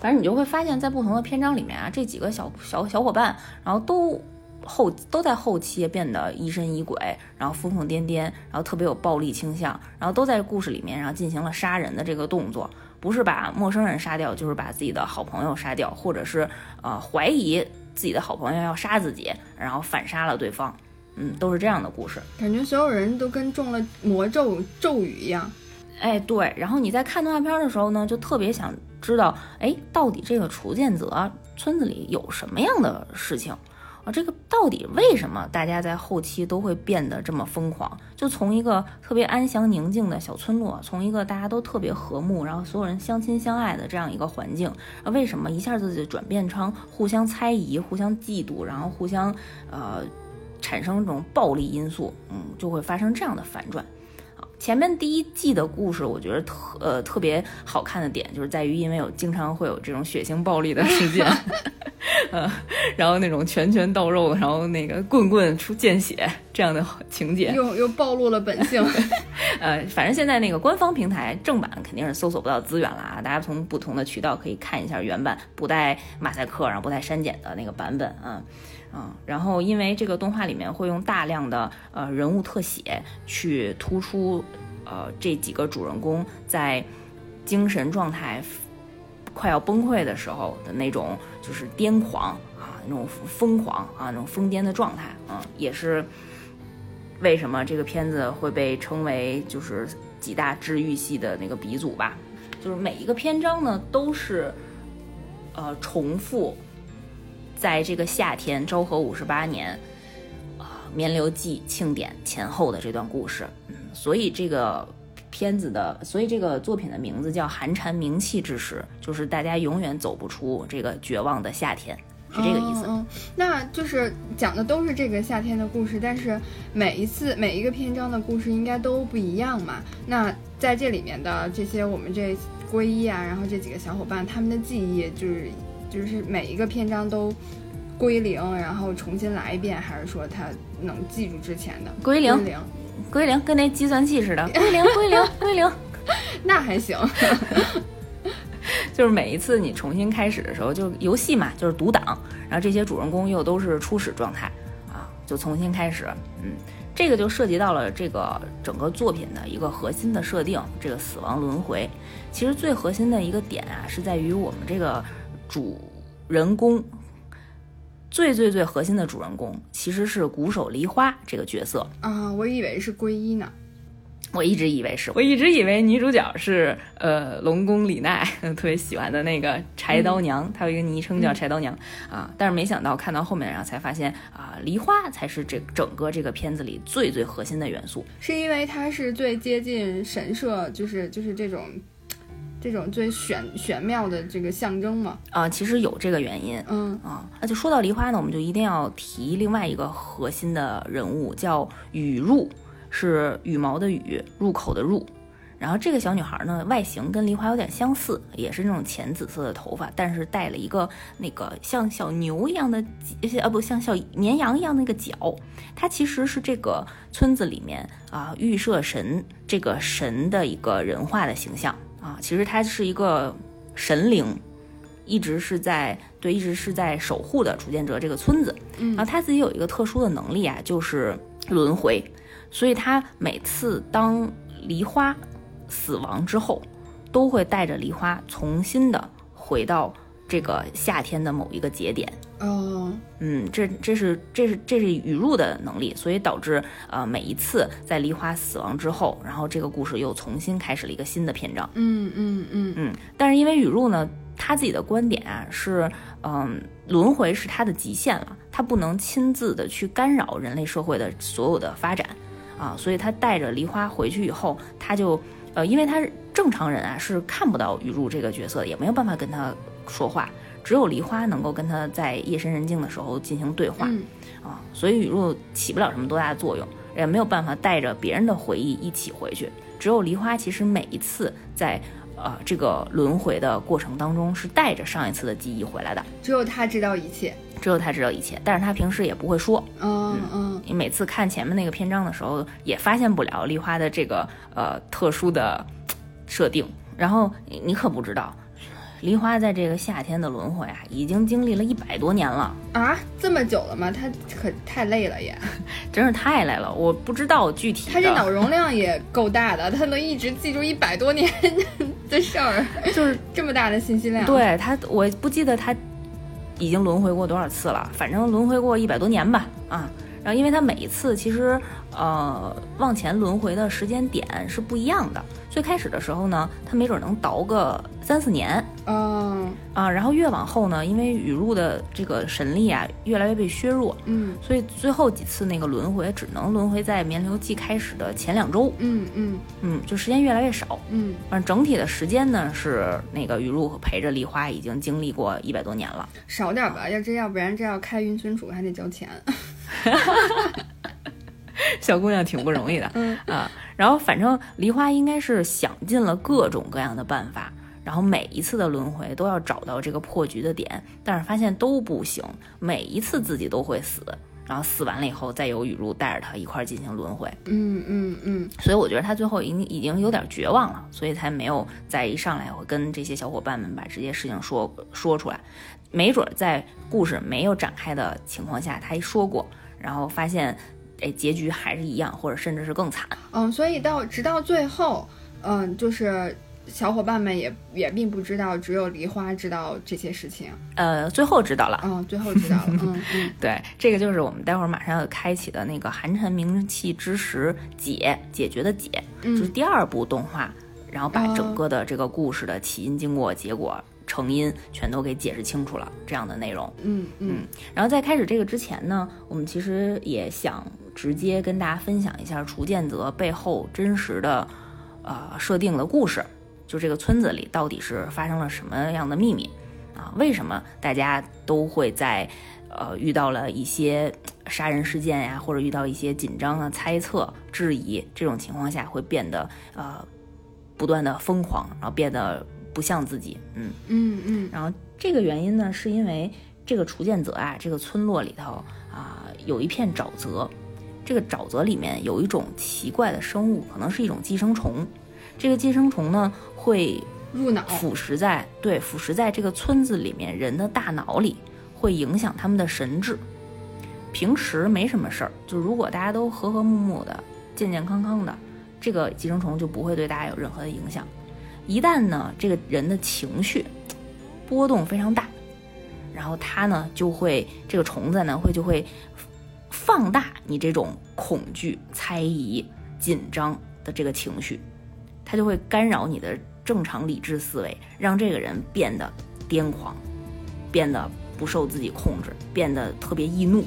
反正你就会发现，在不同的篇章里面啊，这几个小小小伙伴，然后都后都在后期变得疑神疑鬼，然后疯疯癫癫，然后特别有暴力倾向，然后都在故事里面，然后进行了杀人的这个动作，不是把陌生人杀掉，就是把自己的好朋友杀掉，或者是呃怀疑自己的好朋友要杀自己，然后反杀了对方，嗯，都是这样的故事。
感觉所有人都跟中了魔咒咒语一样。
哎，对，然后你在看动画片的时候呢，就特别想知道，哎，到底这个楚建泽村子里有什么样的事情啊？这个到底为什么大家在后期都会变得这么疯狂？就从一个特别安详宁静的小村落，从一个大家都特别和睦，然后所有人相亲相爱的这样一个环境，啊，为什么一下子就转变成互相猜疑、互相嫉妒，然后互相呃产生这种暴力因素，嗯，就会发生这样的反转。前面第一季的故事，我觉得特呃特别好看的点，就是在于因为有经常会有这种血腥暴力的事件，呃，然后那种拳拳到肉，然后那个棍棍出见血这样的情节，
又又暴露了本性。
呃，反正现在那个官方平台正版肯定是搜索不到资源了啊，大家从不同的渠道可以看一下原版不带马赛克，然后不带删减的那个版本啊。嗯，嗯然后因为这个动画里面会用大量的呃人物特写去突出，呃这几个主人公在精神状态快要崩溃的时候的那种就是癫狂啊，那种疯狂啊，那种疯癫的状态嗯，也是为什么这个片子会被称为就是几大治愈系的那个鼻祖吧？就是每一个篇章呢都是呃重复。在这个夏天，昭和五十八年，啊，绵流祭庆典前后的这段故事，嗯，所以这个片子的，所以这个作品的名字叫《寒蝉鸣泣之时》，就是大家永远走不出这个绝望的夏天，是这个意思。
嗯，那就是讲的都是这个夏天的故事，但是每一次每一个篇章的故事应该都不一样嘛？那在这里面的这些我们这皈依啊，然后这几个小伙伴他们的记忆就是。就是每一个篇章都归零，然后重新来一遍，还是说他能记住之前的
归零？归零，归零跟那计算器似的，归零，归零，归零，
那还行。
就是每一次你重新开始的时候，就游戏嘛，就是读档，然后这些主人公又都是初始状态啊，就重新开始。嗯，这个就涉及到了这个整个作品的一个核心的设定，这个死亡轮回。其实最核心的一个点啊，是在于我们这个。主人公最最最核心的主人公其实是鼓手梨花这个角色。
啊，我以为是皈依呢，
我一直以为是，我一直以为女主角是呃龙宫李奈 特别喜欢的那个柴刀娘，她有一个昵称叫柴刀娘啊，但是没想到看到后面然后才发现啊，梨花才是这整个这个片子里最最核心的元素，
是因为她是最接近神社，就是就是这种。这种最玄玄妙的这个象征嘛，
啊，其实有这个原因，
嗯
啊，那就说到梨花呢，我们就一定要提另外一个核心的人物，叫羽入，是羽毛的羽，入口的入。然后这个小女孩呢，外形跟梨花有点相似，也是那种浅紫色的头发，但是带了一个那个像小牛一样的，呃不像小绵羊一样那个角。她其实是这个村子里面啊预设神这个神的一个人化的形象。啊，其实他是一个神灵，一直是在对，一直是在守护的楚建哲这个村子。
嗯，
然后他自己有一个特殊的能力啊，就是轮回，所以他每次当梨花死亡之后，都会带着梨花重新的回到。这个夏天的某一个节点，
哦，
嗯，这这是这是这是雨入的能力，所以导致呃每一次在梨花死亡之后，然后这个故事又重新开始了一个新的篇章。
嗯嗯嗯
嗯。但是因为雨入呢，他自己的观点啊是，嗯，轮回是他的极限了，他不能亲自的去干扰人类社会的所有的发展啊，所以他带着梨花回去以后，他就呃，因为他是正常人啊，是看不到雨入这个角色，也没有办法跟他。说话，只有梨花能够跟他在夜深人静的时候进行对话，啊，所以雨露起不了什么多大的作用，也没有办法带着别人的回忆一起回去。只有梨花，其实每一次在呃这个轮回的过程当中，是带着上一次的记忆回来的。
只有他知道一切，
只有他知道一切，但是他平时也不会说。
嗯嗯，
你每次看前面那个篇章的时候，也发现不了梨花的这个呃特殊的设定。然后你可不知道。梨花在这个夏天的轮回啊，已经经历了一百多年了
啊，这么久了吗？他可太累了也，
真是太累了。我不知道具体。
他这脑容量也够大的，他能一直记住一百多年的事儿，就是这么大的信息量。
对他，我不记得他已经轮回过多少次了，反正轮回过一百多年吧。啊，然后因为他每一次其实呃往前轮回的时间点是不一样的。最开始的时候呢，他没准能倒个三四年，
嗯
啊，然后越往后呢，因为雨露的这个神力啊越来越被削弱，
嗯，
所以最后几次那个轮回只能轮回在绵流季开始的前两周，
嗯嗯。
嗯，就时间越来越少，
嗯，
反正整体的时间呢是那个雨露陪着梨花已经经历过一百多年了，
少点吧，要这要不然这要开云存储还得交钱。
小姑娘挺不容易的，
嗯。
啊，然后反正梨花应该是想尽了各种各样的办法，然后每一次的轮回都要找到这个破局的点，但是发现都不行，每一次自己都会死，然后死完了以后再由雨露带着他一块儿进行轮回，
嗯嗯嗯。
所以我觉得他最后已经已经有点绝望了，所以才没有在一上来会跟这些小伙伴们把这些事情说说出来，没准儿在故事没有展开的情况下，他一说过，然后发现。哎，结局还是一样，或者甚至是更惨。
嗯，所以到直到最后，嗯，就是小伙伴们也也并不知道，只有梨花知道这些事情。
呃，最后知道了。
嗯，最后知道了。嗯 嗯，
对，这个就是我们待会儿马上要开启的那个寒蝉鸣泣之时解解决的解，就是第二部动画，然后把整个的这个故事的起因、经过、结果。成因全都给解释清楚了，这样的内容，
嗯
嗯，然后在开始这个之前呢，我们其实也想直接跟大家分享一下楚剑泽背后真实的，呃，设定的故事，就这个村子里到底是发生了什么样的秘密啊？为什么大家都会在，呃，遇到了一些杀人事件呀，或者遇到一些紧张啊、猜测、质疑这种情况下，会变得呃，不断的疯狂，然后变得。不像自己，
嗯嗯嗯，
然后这个原因呢，是因为这个楚剑泽啊，这个村落里头啊，有一片沼泽，这个沼泽里面有一种奇怪的生物，可能是一种寄生虫。这个寄生虫呢，会
入脑，
腐蚀在对腐蚀在这个村子里面人的大脑里，会影响他们的神智。平时没什么事儿，就如果大家都和和睦睦的、健健康康的，这个寄生虫就不会对大家有任何的影响。一旦呢，这个人的情绪 波动非常大，然后他呢就会这个虫子呢会就会 放大你这种恐惧、猜疑、紧张的这个情绪，它就会干扰你的正常理智思维，让这个人变得癫狂，变得不受自己控制，变得特别易怒，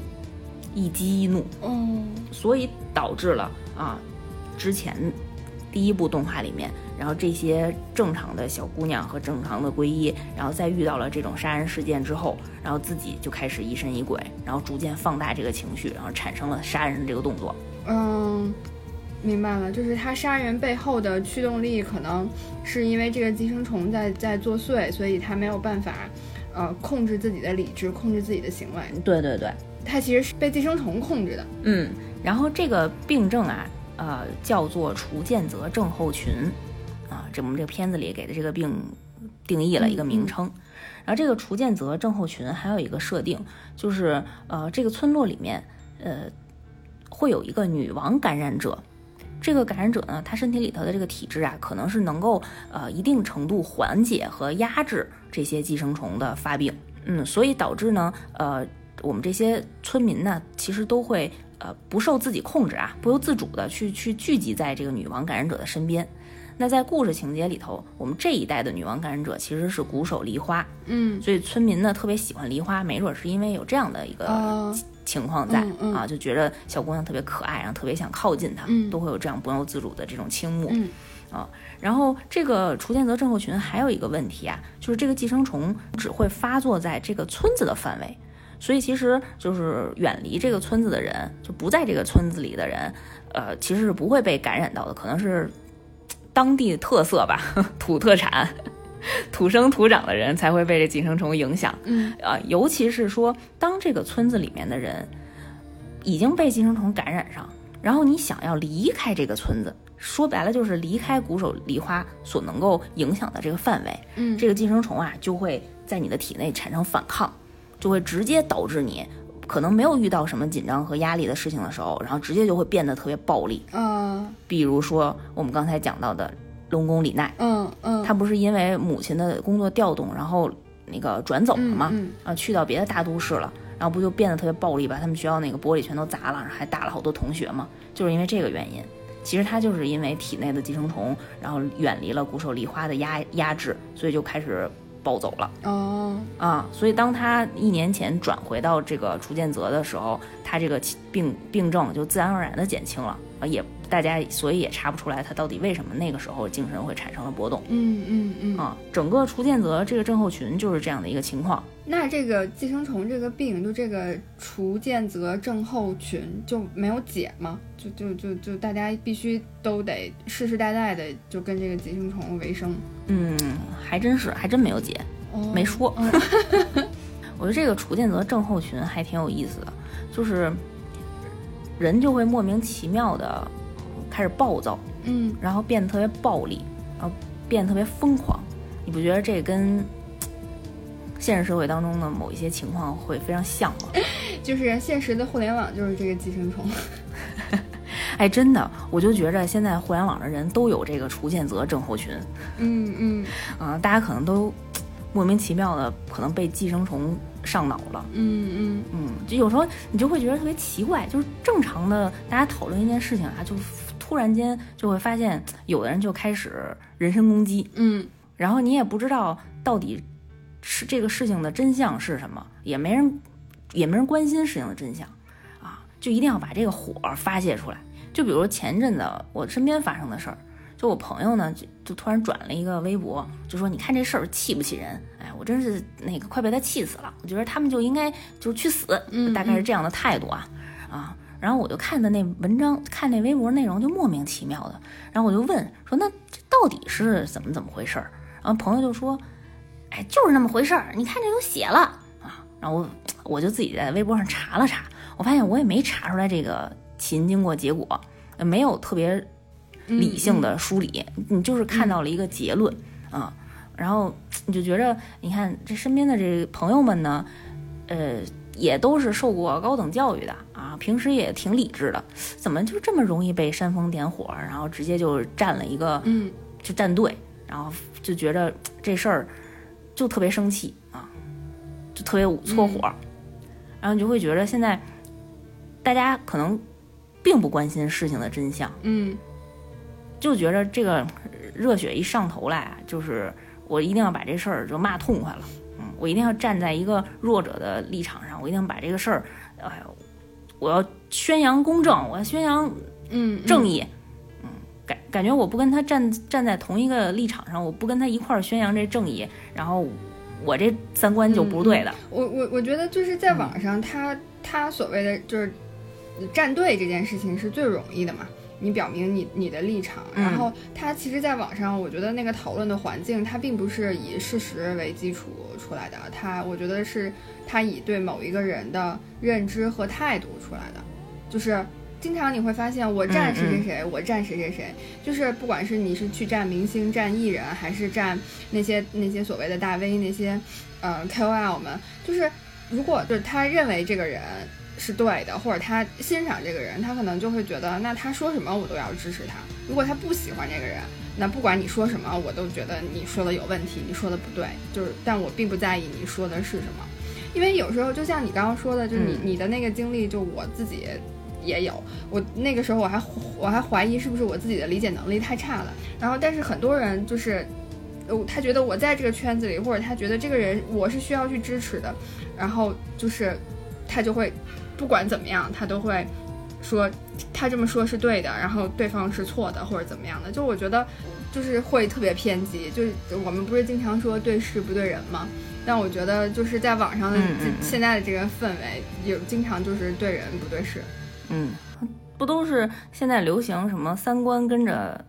易激易怒。
嗯，
所以导致了啊，之前第一部动画里面。然后这些正常的小姑娘和正常的皈依，然后在遇到了这种杀人事件之后，然后自己就开始疑神疑鬼，然后逐渐放大这个情绪，然后产生了杀人这个动作。
嗯，明白了，就是他杀人背后的驱动力可能是因为这个寄生虫在在作祟，所以他没有办法，呃，控制自己的理智，控制自己的行为。
对对对，
他其实是被寄生虫控制的。
嗯，然后这个病症啊，呃，叫做除间泽症候群。啊，这我们这个片子里给的这个病定义了一个名称，然后这个除建泽症候群还有一个设定，就是呃，这个村落里面呃会有一个女王感染者，这个感染者呢，他身体里头的这个体质啊，可能是能够呃一定程度缓解和压制这些寄生虫的发病，嗯，所以导致呢，呃，我们这些村民呢，其实都会呃不受自己控制啊，不由自主的去去聚集在这个女王感染者的身边。那在故事情节里头，我们这一代的女王感染者其实是鼓手梨花，
嗯，
所以村民呢特别喜欢梨花，没准是因为有这样的一个情况在啊，就觉得小姑娘特别可爱，然后特别想靠近她，都会有这样不由自主的这种倾慕，啊，然后这个楚建泽症候群还有一个问题啊，就是这个寄生虫只会发作在这个村子的范围，所以其实就是远离这个村子的人，就不在这个村子里的人，呃，其实是不会被感染到的，可能是。当地特色吧，土特产，土生土长的人才会被这寄生虫影响。
嗯
啊，尤其是说，当这个村子里面的人已经被寄生虫感染上，然后你想要离开这个村子，说白了就是离开鼓手梨花所能够影响的这个范围。
嗯，
这个寄生虫啊，就会在你的体内产生反抗，就会直接导致你。可能没有遇到什么紧张和压力的事情的时候，然后直接就会变得特别暴力。
嗯，
比如说我们刚才讲到的龙宫李奈，
嗯嗯，
他不是因为母亲的工作调动，然后那个转走了嘛，啊，去到别的大都市了，然后不就变得特别暴力，把他们学校那个玻璃全都砸了，还打了好多同学嘛，就是因为这个原因。其实他就是因为体内的寄生虫，然后远离了骨手梨花的压压制，所以就开始。暴走了
哦
啊，所以当他一年前转回到这个楚建泽的时候，他这个病病症就自然而然的减轻了，啊，也大家所以也查不出来他到底为什么那个时候精神会产生了波动。
嗯嗯嗯
啊，整个楚建泽这个症候群就是这样的一个情况。
那这个寄生虫这个病，就这个雏见泽症候群就没有解吗？就就就就大家必须都得世世代代的就跟这个寄生虫为生？
嗯，还真是，还真没有解，
哦
没说。
哦
我觉得这个雏见泽症候群还挺有意思的，就是人就会莫名其妙的开始暴躁，
嗯
然后变得特别暴力，然后变得特别疯狂。你不觉得这跟现实社会当中的某一些情况会非常像吗？
就是现实的互联网就是这个寄生虫。
哎，真的，我就觉着现在互联网的人都有这个雏见泽症候群
嗯嗯
啊、大家可能都莫名其妙的可能被寄生虫上脑了。
嗯嗯
嗯，就有时候你就会觉得特别奇怪，就是正常的大家讨论一件事情啊，就突然间就会发现有的人就开始人身攻击，
嗯
然后你也不知道到底是这个事情的真相是什么，也没人也没人关心事情的真相啊，就一定要把这个火发泄出来。就比如前阵子我身边发生的事儿，就我朋友呢就就突然转了一个微博，就说你看这事儿气不气人？哎，我真是那个快被他气死了。我觉得他们就应该就去死，
嗯
大概是这样的态度啊啊。然后我就看的那文章，看那微博内容就莫名其妙的，然后我就问说那这到底是怎么怎么回事儿？然后朋友就说，哎，就是那么回事儿，你看这都写了啊。然后我我就自己在微博上查了查，我发现我也没查出来这个起因、经过、结果，呃没有特别理性的梳理，你就是看到了一个结论啊。然后你就觉着，你看这身边的这朋友们呢，呃，也都是受过高等教育的啊，平时也挺理智的，怎么就这么容易被煽风点火，然后直接就站了一个
嗯
就站队，然后就觉着这事儿就特别生气啊，就特别搓火，然后你就会觉得现在大家可能并不关心事情的真相，
嗯。
就觉着这个热血一上头来啊，就是我一定要把这事儿就骂痛快了，嗯，我一定要站在一个弱者的立场上，我一定要把这个事儿，哎呦，我要宣扬公正，我要宣扬
嗯
正义，嗯，感觉我不跟他站站在同一个立场上，我不跟他一块儿宣扬这正义，然后我这三观就不是对的。
我我我觉得就是在网上他，他所谓的就是站队这件事情是最容易的嘛。你表明你你的立场，然后他其实，在网上，我觉得那个讨论的环境，它并不是以事实为基础出来的，他我觉得是他以对某一个人的认知和态度出来的，就是经常你会发现，我站谁谁谁，我站谁谁谁，就是不管是你是去站明星、站艺人，还是站那些那些所谓的大 V 那些呃 KOL 们，就是如果就是他认为这个人是对的，或者他欣赏这个人，他可能就会觉得，那他说什么我都要支持他。如果他不喜欢这个人，那不管你说什么，我都觉得你说的有问题，你说的不对。就是，但我并不在意你说的是什么，因为有时候就像你刚刚说的，就是你、
嗯
你的那个经历，就我自己也有。我那个时候我还我还怀疑是不是我自己的理解能力太差了。然后，但是很多人就是。呃，他觉得我在这个圈子里，或者他觉得这个人我是需要去支持的，然后就是他就会不管怎么样，他都会说他这么说是对的，然后对方是错的，或者怎么样的。就我觉得就是会特别偏激，就是我们不是经常说对事不对人吗？但我觉得就是在网上现在的这个氛围，有经常就是对人不对事。
嗯，不都是现在流行什么三观跟着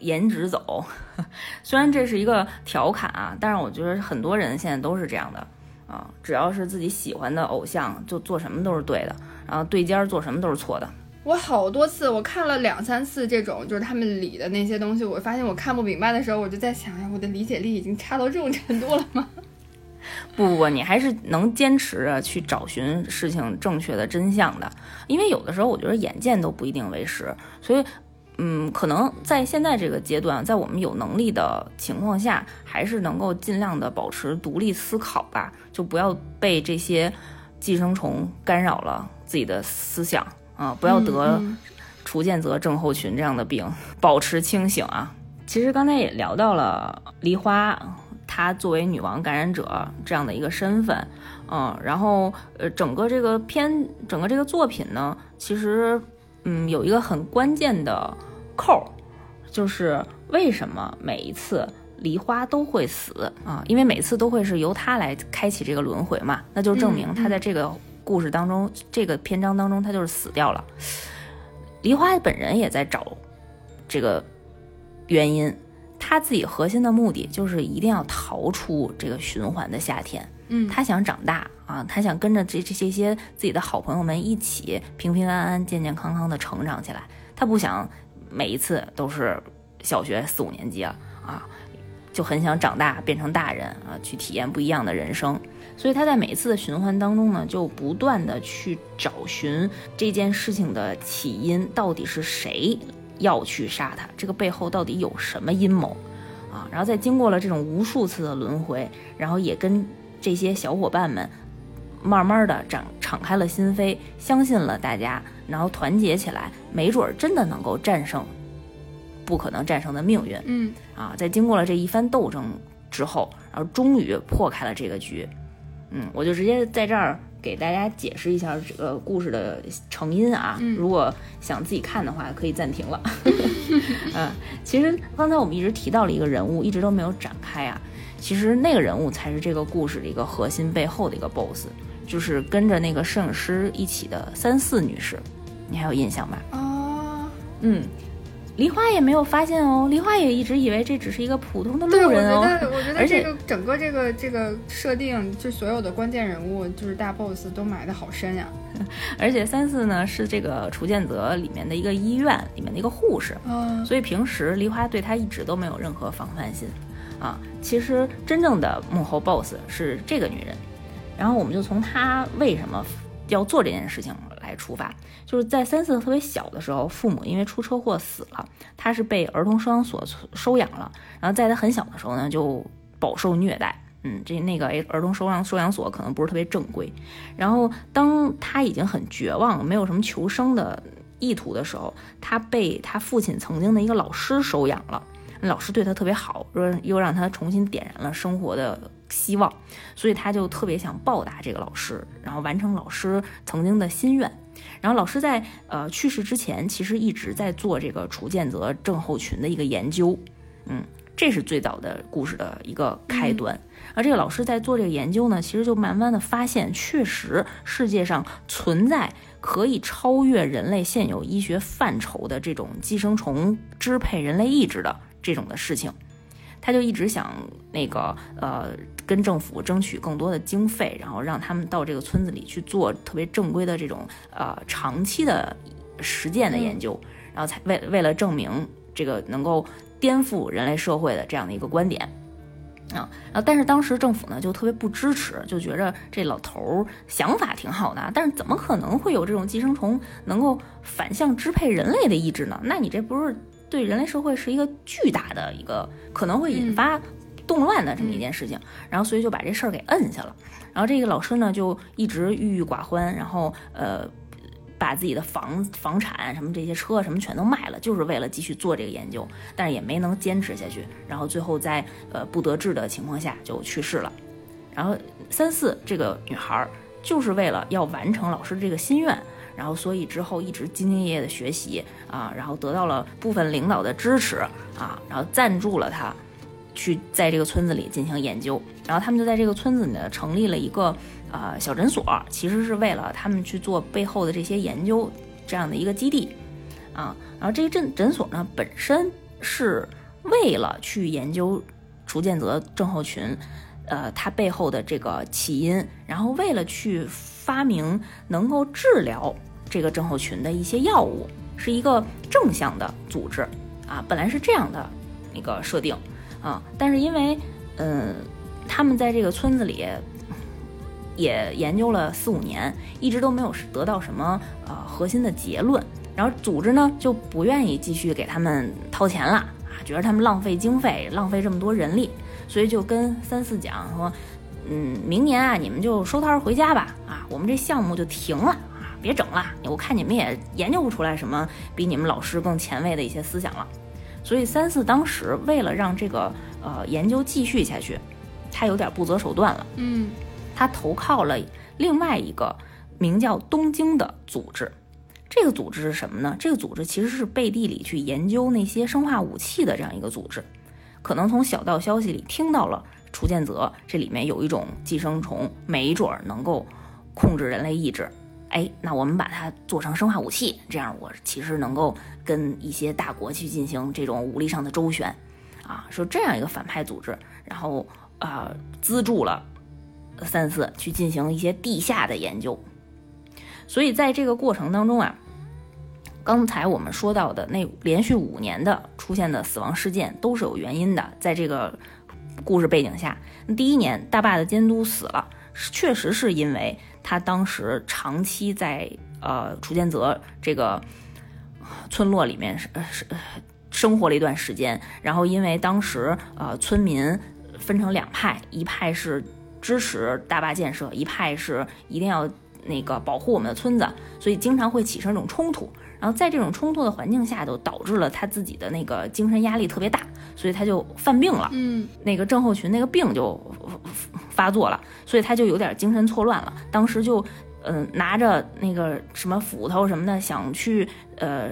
颜值走？虽然这是一个调侃啊，但是我觉得很多人现在都是这样的啊，只要是自己喜欢的偶像，就做什么都是对的，然后对尖儿做什么都是错的。
我好多次，我看了两三次这种就是他们理的那些东西，我发现我看不明白的时候，我就在想，哎，我的理解力已经差到这种程度了吗？
不不不，你还是能坚持着去找寻事情正确的真相的，因为有的时候我觉得眼见都不一定为实，所以，嗯，可能在现在这个阶段，在我们有能力的情况下，还是能够尽量的保持独立思考吧，就不要被这些寄生虫干扰了自己的思想啊，不要得
嗯
雏见则症候群这样的病，保持清醒啊。其实刚才也聊到了梨花，她作为女王感染者这样的一个身份，嗯，然后呃，整个这个片，整个这个作品呢，其实嗯，有一个很关键的扣，就是为什么每一次梨花都会死啊？因为每次都会是由她来开启这个轮回嘛，那就证明她在这个故事当中，这个篇章当中，她就是死掉了。梨花本人也在找这个原因，他自己核心的目的就是一定要逃出这个循环的夏天。
嗯，
他想长大啊，他想跟着这这些些自己的好朋友们一起平平安安、健健康康的成长起来。他不想每一次都是小学四五年级啊啊，就很想长大变成大人啊，去体验不一样的人生。所以他在每一次的循环当中呢，就不断的去找寻这件事情的起因，到底是谁要去杀他？这个背后到底有什么阴谋啊？然后在经过了这种无数次的轮回，然后也跟这些小伙伴们慢慢的展敞开了心扉，相信了大家，然后团结起来，没准儿真的能够战胜不可能战胜的命运。
嗯
啊，在经过了这一番斗争之后，然后终于破开了这个局。嗯，我就直接在这儿给大家解释一下这个故事的成因啊。
嗯
如果想自己看的话，可以暂停了。嗯，其实刚才我们一直提到了一个人物，一直都没有展开啊。其实那个人物才是这个故事的一个核心背后的一个 BOSS，就是跟着那个摄影师一起的三四女士，你还有印象吧？
哦，
嗯，梨花也没有发现哦，梨花也一直以为这只是一个普通的路人哦。
得我觉得
而且
这个整个这个这个设定，就所有的关键人物，就是大 boss 都埋的好深呀。
而且三四呢是这个楚建泽里面的一个医院里面的一个护士，
嗯
所以平时梨花对他一直都没有任何防范心啊。其实真正的幕后 boss 是这个女人，然后我们就从她为什么要做这件事情来出发。就是在三四特别小的时候，父母因为出车祸死了，他是被儿童收养所收养了，然后在他很小的时候呢就饱受虐待。嗯，这那个儿童收养收养所可能不是特别正规，然后当他已经很绝望，没有什么求生的意图的时候，他被他父亲曾经的一个老师收养了。老师对他特别好，说又让他重新点燃了生活的希望，所以他就特别想报答这个老师，然后完成老师曾经的心愿。然后老师在呃去世之前，其实一直在做这个楚建泽症候群的一个研究，嗯，这是最早的故事的一个开端。而这个老师在做这个研究呢，其实就慢慢的发现，确实世界上存在可以超越人类现有医学范畴的这种寄生虫支配人类意志的这种的事情。他就一直想那个呃跟政府争取更多的经费，然后让他们到这个村子里去做特别正规的这种呃长期的实践的研究，然后才为为了证明这个能够颠覆人类社会的这样的一个观点。啊，然后但是当时政府呢就特别不支持，就觉着这老头儿想法挺好的，但是怎么可能会有这种寄生虫能够反向支配人类的意志呢？那你这不是对人类社会是一个巨大的一个可能会引发动乱的这么一件事情，然后所以就把这事儿给摁下了。然后这个老师呢就一直郁郁寡欢，然后呃把自己的房房产什么这些车什么全都卖了，就是为了继续做这个研究，但是也没能坚持下去，然后最后在呃不得志的情况下就去世了。然后三四这个女孩儿就是为了要完成老师这个心愿，然后所以之后一直兢兢业业的学习啊，然后得到了部分领导的支持啊，然后赞助了他去在这个村子里进行研究，然后他们就在这个村子里呢成立了一个呃小诊所，其实是为了他们去做背后的这些研究这样的一个基地啊，然后这个诊诊所呢本身是为了去研究楚建泽症候群。呃，它背后的这个起因，然后为了去发明能够治疗这个症候群的一些药物，是一个正向的组织啊，本来是这样的一个设定啊，但是因为嗯，他们在这个村子里也研究了四五年，一直都没有得到什么呃核心的结论，然后组织呢就不愿意继续给他们掏钱了啊，觉得他们浪费经费，浪费这么多人力。所以就跟三四讲说，嗯，明年啊，你们就收摊回家吧，啊，我们这项目就停了，别整了，我看你们也研究不出来什么比你们老师更前卫的一些思想了。所以三四当时为了让这个呃研究继续下去，他有点不择手段了，
嗯
他投靠了另外一个名叫东京的组织。这个组织是什么呢？这个组织其实是背地里去研究那些生化武器的这样一个组织，可能从小道消息里听到了楚建泽这里面有一种寄生虫，没准儿能够控制人类意志。哎，那我们把它做成生化武器，这样我其实能够跟一些大国去进行这种武力上的周旋，啊，说这样一个反派组织，然后啊资助了三四去进行一些地下的研究，所以在这个过程当中啊，刚才我们说到的那连续五年的出现的死亡事件都是有原因的，在这个故事背景下，第一年大坝的监督死了，确实是因为。他当时长期在呃楚建泽这个村落里面是是生活了一段时间，然后因为当时呃村民分成两派，一派是支持大坝建设，一派是一定要那个保护我们的村子，所以经常会起生这种冲突。然后在这种冲突的环境下，就导致了他自己的那个精神压力特别大，所以他就犯病了。
嗯，
那个郑后群那个病就发作了，所以他就有点精神错乱了。当时就，嗯，拿着那个什么斧头什么的，想去呃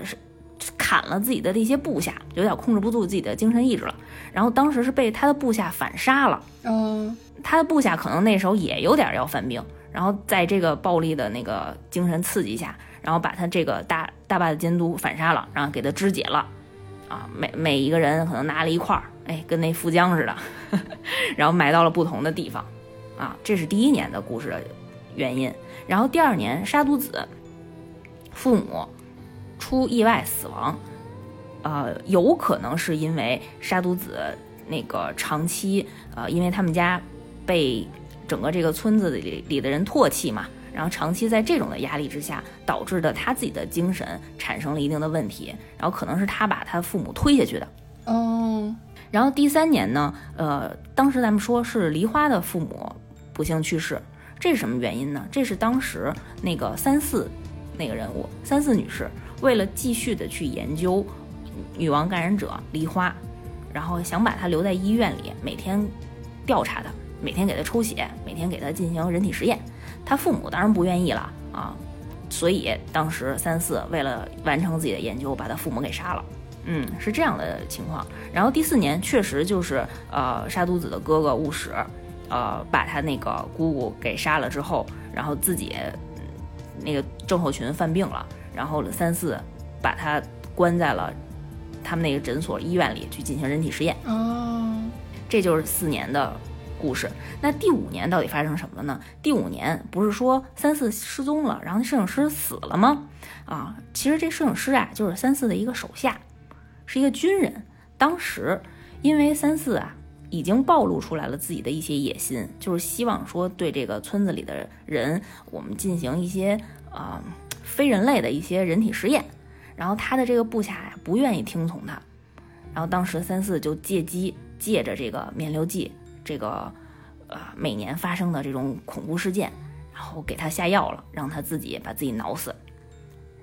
砍了自己的那些部下，有点控制不住自己的精神意志了。然后当时是被他的部下反杀了。
嗯，
他的部下可能那时候也有点要犯病，然后在这个暴力的那个精神刺激下。然后把他这个大大坝的监督反杀了，然后给他肢解了，啊，每每一个人可能拿了一块儿，哎，跟那富江似的，然后埋到了不同的地方，啊，这是第一年的故事的原因。然后第二年杀毒子父母出意外死亡，呃，有可能是因为杀毒子那个长期呃，因为他们家被整个这个村子里里的人唾弃嘛。然后长期在这种的压力之下，导致的他自己的精神产生了一定的问题，然后可能是他把他父母推下去的。
哦，
然后第三年呢，呃，当时咱们说是梨花的父母不幸去世，这是什么原因呢？这是当时那个三四那个人物三四女士为了继续的去研究女王感染者梨花，然后想把她留在医院里，每天调查她，每天给她抽血，每天给她进行人体实验。他父母当然不愿意了啊，所以当时三四为了完成自己的研究，把他父母给杀了。嗯，是这样的情况。然后第四年确实就是呃杀毒子的哥哥务实，呃把他那个姑姑给杀了之后，然后自己那个症候群犯病了，然后三四把他关在了他们那个诊所医院里去进行人体实验。
哦，
这就是四年的。故事，那第五年到底发生什么了呢？第五年不是说三四失踪了，然后那摄影师死了吗？啊，其实这摄影师啊就是三四的一个手下，是一个军人。当时因为三四啊已经暴露出来了自己的一些野心，就是希望说对这个村子里的人，我们进行一些啊非人类的一些人体实验。然后他的这个部下呀不愿意听从他，然后当时三四就借机借着这个面流剂。这个，呃，每年发生的这种恐怖事件，然后给他下药了，让他自己把自己挠死，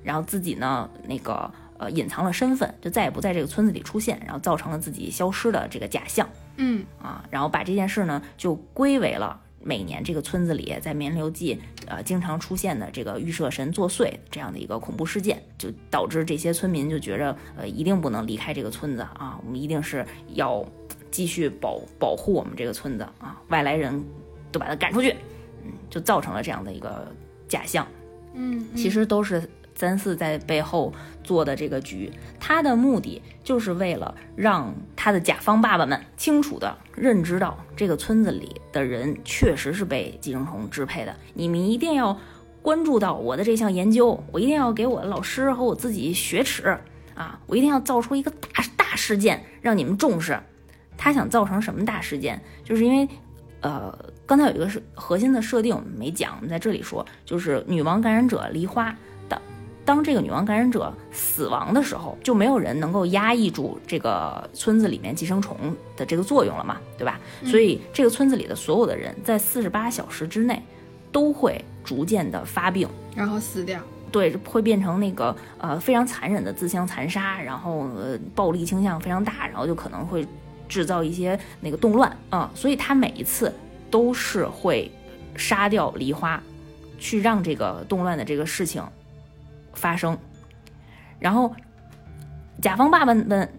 然后自己呢，那个呃，隐藏了身份，就再也不在这个村子里出现，然后造成了自己消失的这个假象。
嗯
啊，然后把这件事呢，就归为了每年这个村子里在绵流记呃经常出现的这个预设神作祟这样的一个恐怖事件，就导致这些村民就觉着呃一定不能离开这个村子啊，我们一定是要。继续保保护我们这个村子啊，外来人都把他赶出去，嗯，就造成了这样的一个假象。
嗯，
其实都是三四在背后做的这个局，他的目的就是为了让他的甲方爸爸们清楚的认知到这个村子里的人确实是被寄生虫支配的。你们一定要关注到我的这项研究，我一定要给我的老师和我自己雪耻啊！我一定要造出一个大大事件，让你们重视。他想造成什么大事件？就是因为，呃，刚才有一个是核心的设定没讲，我们在这里说，就是女王感染者梨花，当这个女王感染者死亡的时候，就没有人能够压抑住这个村子里面寄生虫的这个作用了嘛，对吧？所以这个村子里的所有的人在四十八小时之内都会逐渐的发病，
然后死掉，
对，会变成那个呃非常残忍的自相残杀，然后呃暴力倾向非常大，然后就可能会。制造一些那个动乱啊，所以他每一次都是会杀掉梨花，去让这个动乱的这个事情发生。然后甲方爸爸们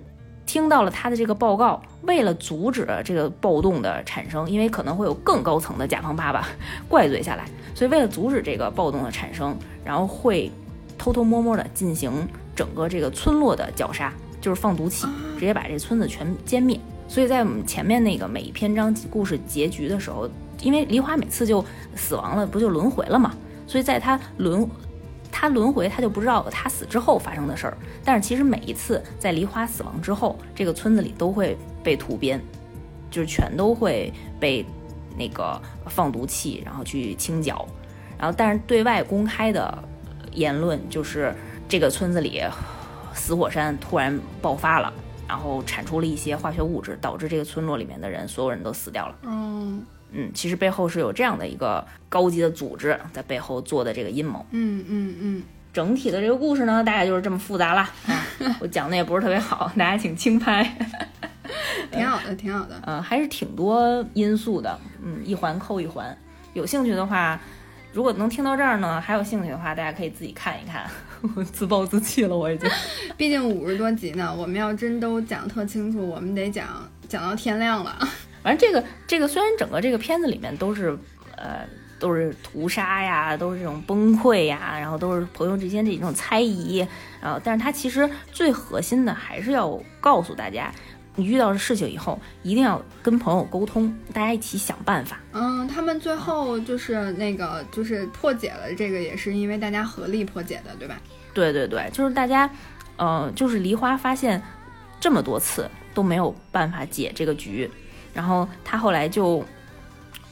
听到了他的这个报告，为了阻止这个暴动的产生，因为可能会有更高层的甲方爸爸 怪罪下来，所以为了阻止这个暴动的产生，然后会偷偷摸摸的进行整个这个村落的绞杀，就是放毒气，直接把这村子全歼灭。所以在我们前面那个每一篇章故事结局的时候，因为梨花每次就死亡了，不就轮回了嘛？所以在他轮他轮回，他就不知道他死之后发生的事儿。但是其实每一次在梨花死亡之后，这个村子里都会被屠鞭，就是全都会被那个放毒气，然后去清剿。然后但是对外公开的言论就是这个村子里死火山突然爆发了。然后产出了一些化学物质，导致这个村落里面的人，所有人都死掉了。
嗯
嗯，其实背后是有这样的一个高级的组织在背后做的这个阴谋。
嗯嗯嗯，
整体的这个故事呢，大概就是这么复杂了。啊、我讲的也不是特别好，大家请轻拍。
挺好的，挺好的。
嗯，还是挺多因素的。嗯，一环扣一环。有兴趣的话，如果能听到这儿呢，还有兴趣的话，大家可以自己看一看。我自暴自弃了，我已经。
毕竟五十多集呢，我们要真都讲特清楚，我们得讲讲到天亮了。
反正这个这个，虽然整个这个片子里面都是呃都是屠杀呀，都是这种崩溃呀，然后都是朋友之间这种猜疑，然后但是它其实最核心的还是要告诉大家。你遇到事情以后，一定要跟朋友沟通，大家一起想办法。
嗯，他们最后就是那个，就是破解了这个，也是因为大家合力破解的，对吧？
对对对，就是大家，呃，就是梨花发现这么多次都没有办法解这个局，然后他后来就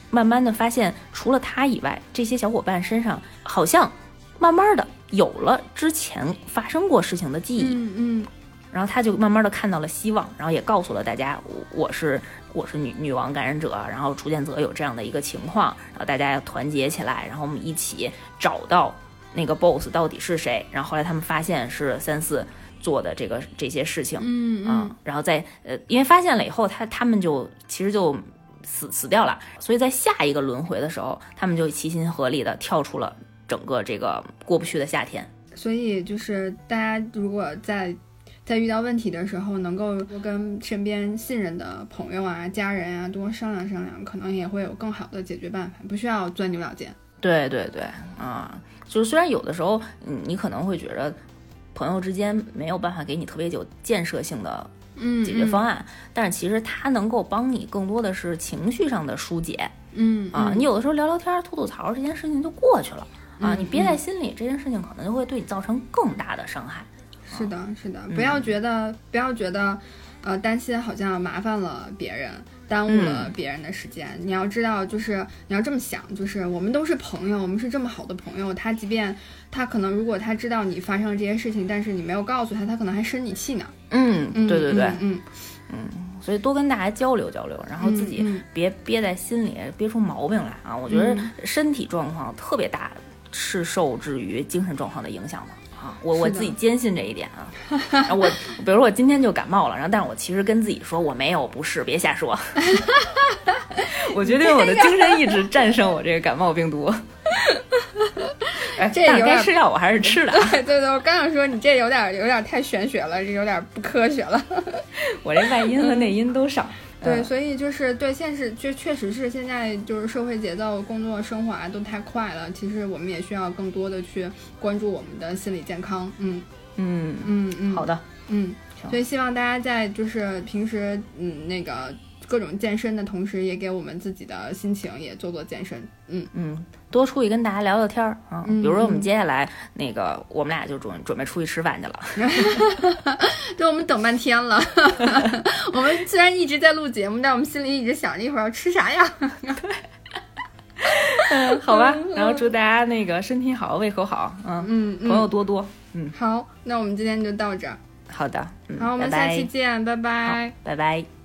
慢慢的发现，除了他以外，这些小伙伴身上好像慢慢的有了之前发生过事情的记忆。
嗯嗯。
然后他就慢慢的看到了希望，然后也告诉了大家，我我是我是女女王感染者，然后楚建泽有这样的一个情况，然后大家要团结起来，然后我们一起找到那个 boss 到底是谁。然后后来他们发现是三四做的这个这些事情，
嗯嗯，
然后在呃，因为发现了以后，他他们就其实就死死掉了，所以在下一个轮回的时候，他们就齐心合力的跳出了整个这个过不去的夏天。
所以就是大家如果在在遇到问题的时候，能够多跟身边信任的朋友啊、家人啊多商量商量，可能也会有更好的解决办法，不需要钻牛角尖。
对对对，啊，就是虽然有的时候，你，你可能会觉得朋友之间没有办法给你特别有建设性的解决方案，但是其实他能够帮你更多的是情绪上的疏解。
嗯
啊，你有的时候聊聊天、吐吐槽，这件事情就过去了啊，你憋在心里，这件事情可能就会对你造成更大的伤害。
是的，是的，不要觉得，不要觉得，呃，担心好像麻烦了别人，耽误了别人的时间。你要知道，就是你要这么想，就是我们都是朋友，我们是这么好的朋友。他即便他可能如果他知道你发生了这些事情，但是你没有告诉他，他可能还生你气呢。
嗯，对对对，
嗯
嗯，所以多跟大家交流交流，然后自己别憋在心里，憋出毛病来啊。我觉得身体状况特别大，是受制于精神状况的影响的。啊，我我自己坚信这一点啊。我 比如说我今天就感冒了，然后但是我其实跟自己说我没有，不是，别瞎说。我决定我的精神意志战胜我这个感冒病毒。哎，
这
该吃药我还是吃的。
对对对，我刚想说你这有点有点太玄学了，这有点不科学了。
我这外因和内因都上。
对，所以就是对现实，就确实是现在就是社会节奏、工作生活啊都太快了。其实我们也需要更多的去关注我们的心理健康。
嗯嗯
嗯嗯，
好的，
嗯，所以希望大家在就是平时嗯那个。各种健身的同时，也给我们自己的心情也做做健身。嗯
嗯，多出去跟大家聊聊天儿啊。比如说，我们接下来那个，我们俩就准准备出去吃饭去了。
对，我们等半天了。我们虽然一直在录节目，但我们心里一直想着一会儿要吃啥呀？
对。嗯，好吧。然后祝大家那个身体好，胃口好。
嗯
嗯，朋友多多。嗯，
好，那我们今天就到这儿。
好的。
好，我们下期见，拜拜。
拜拜。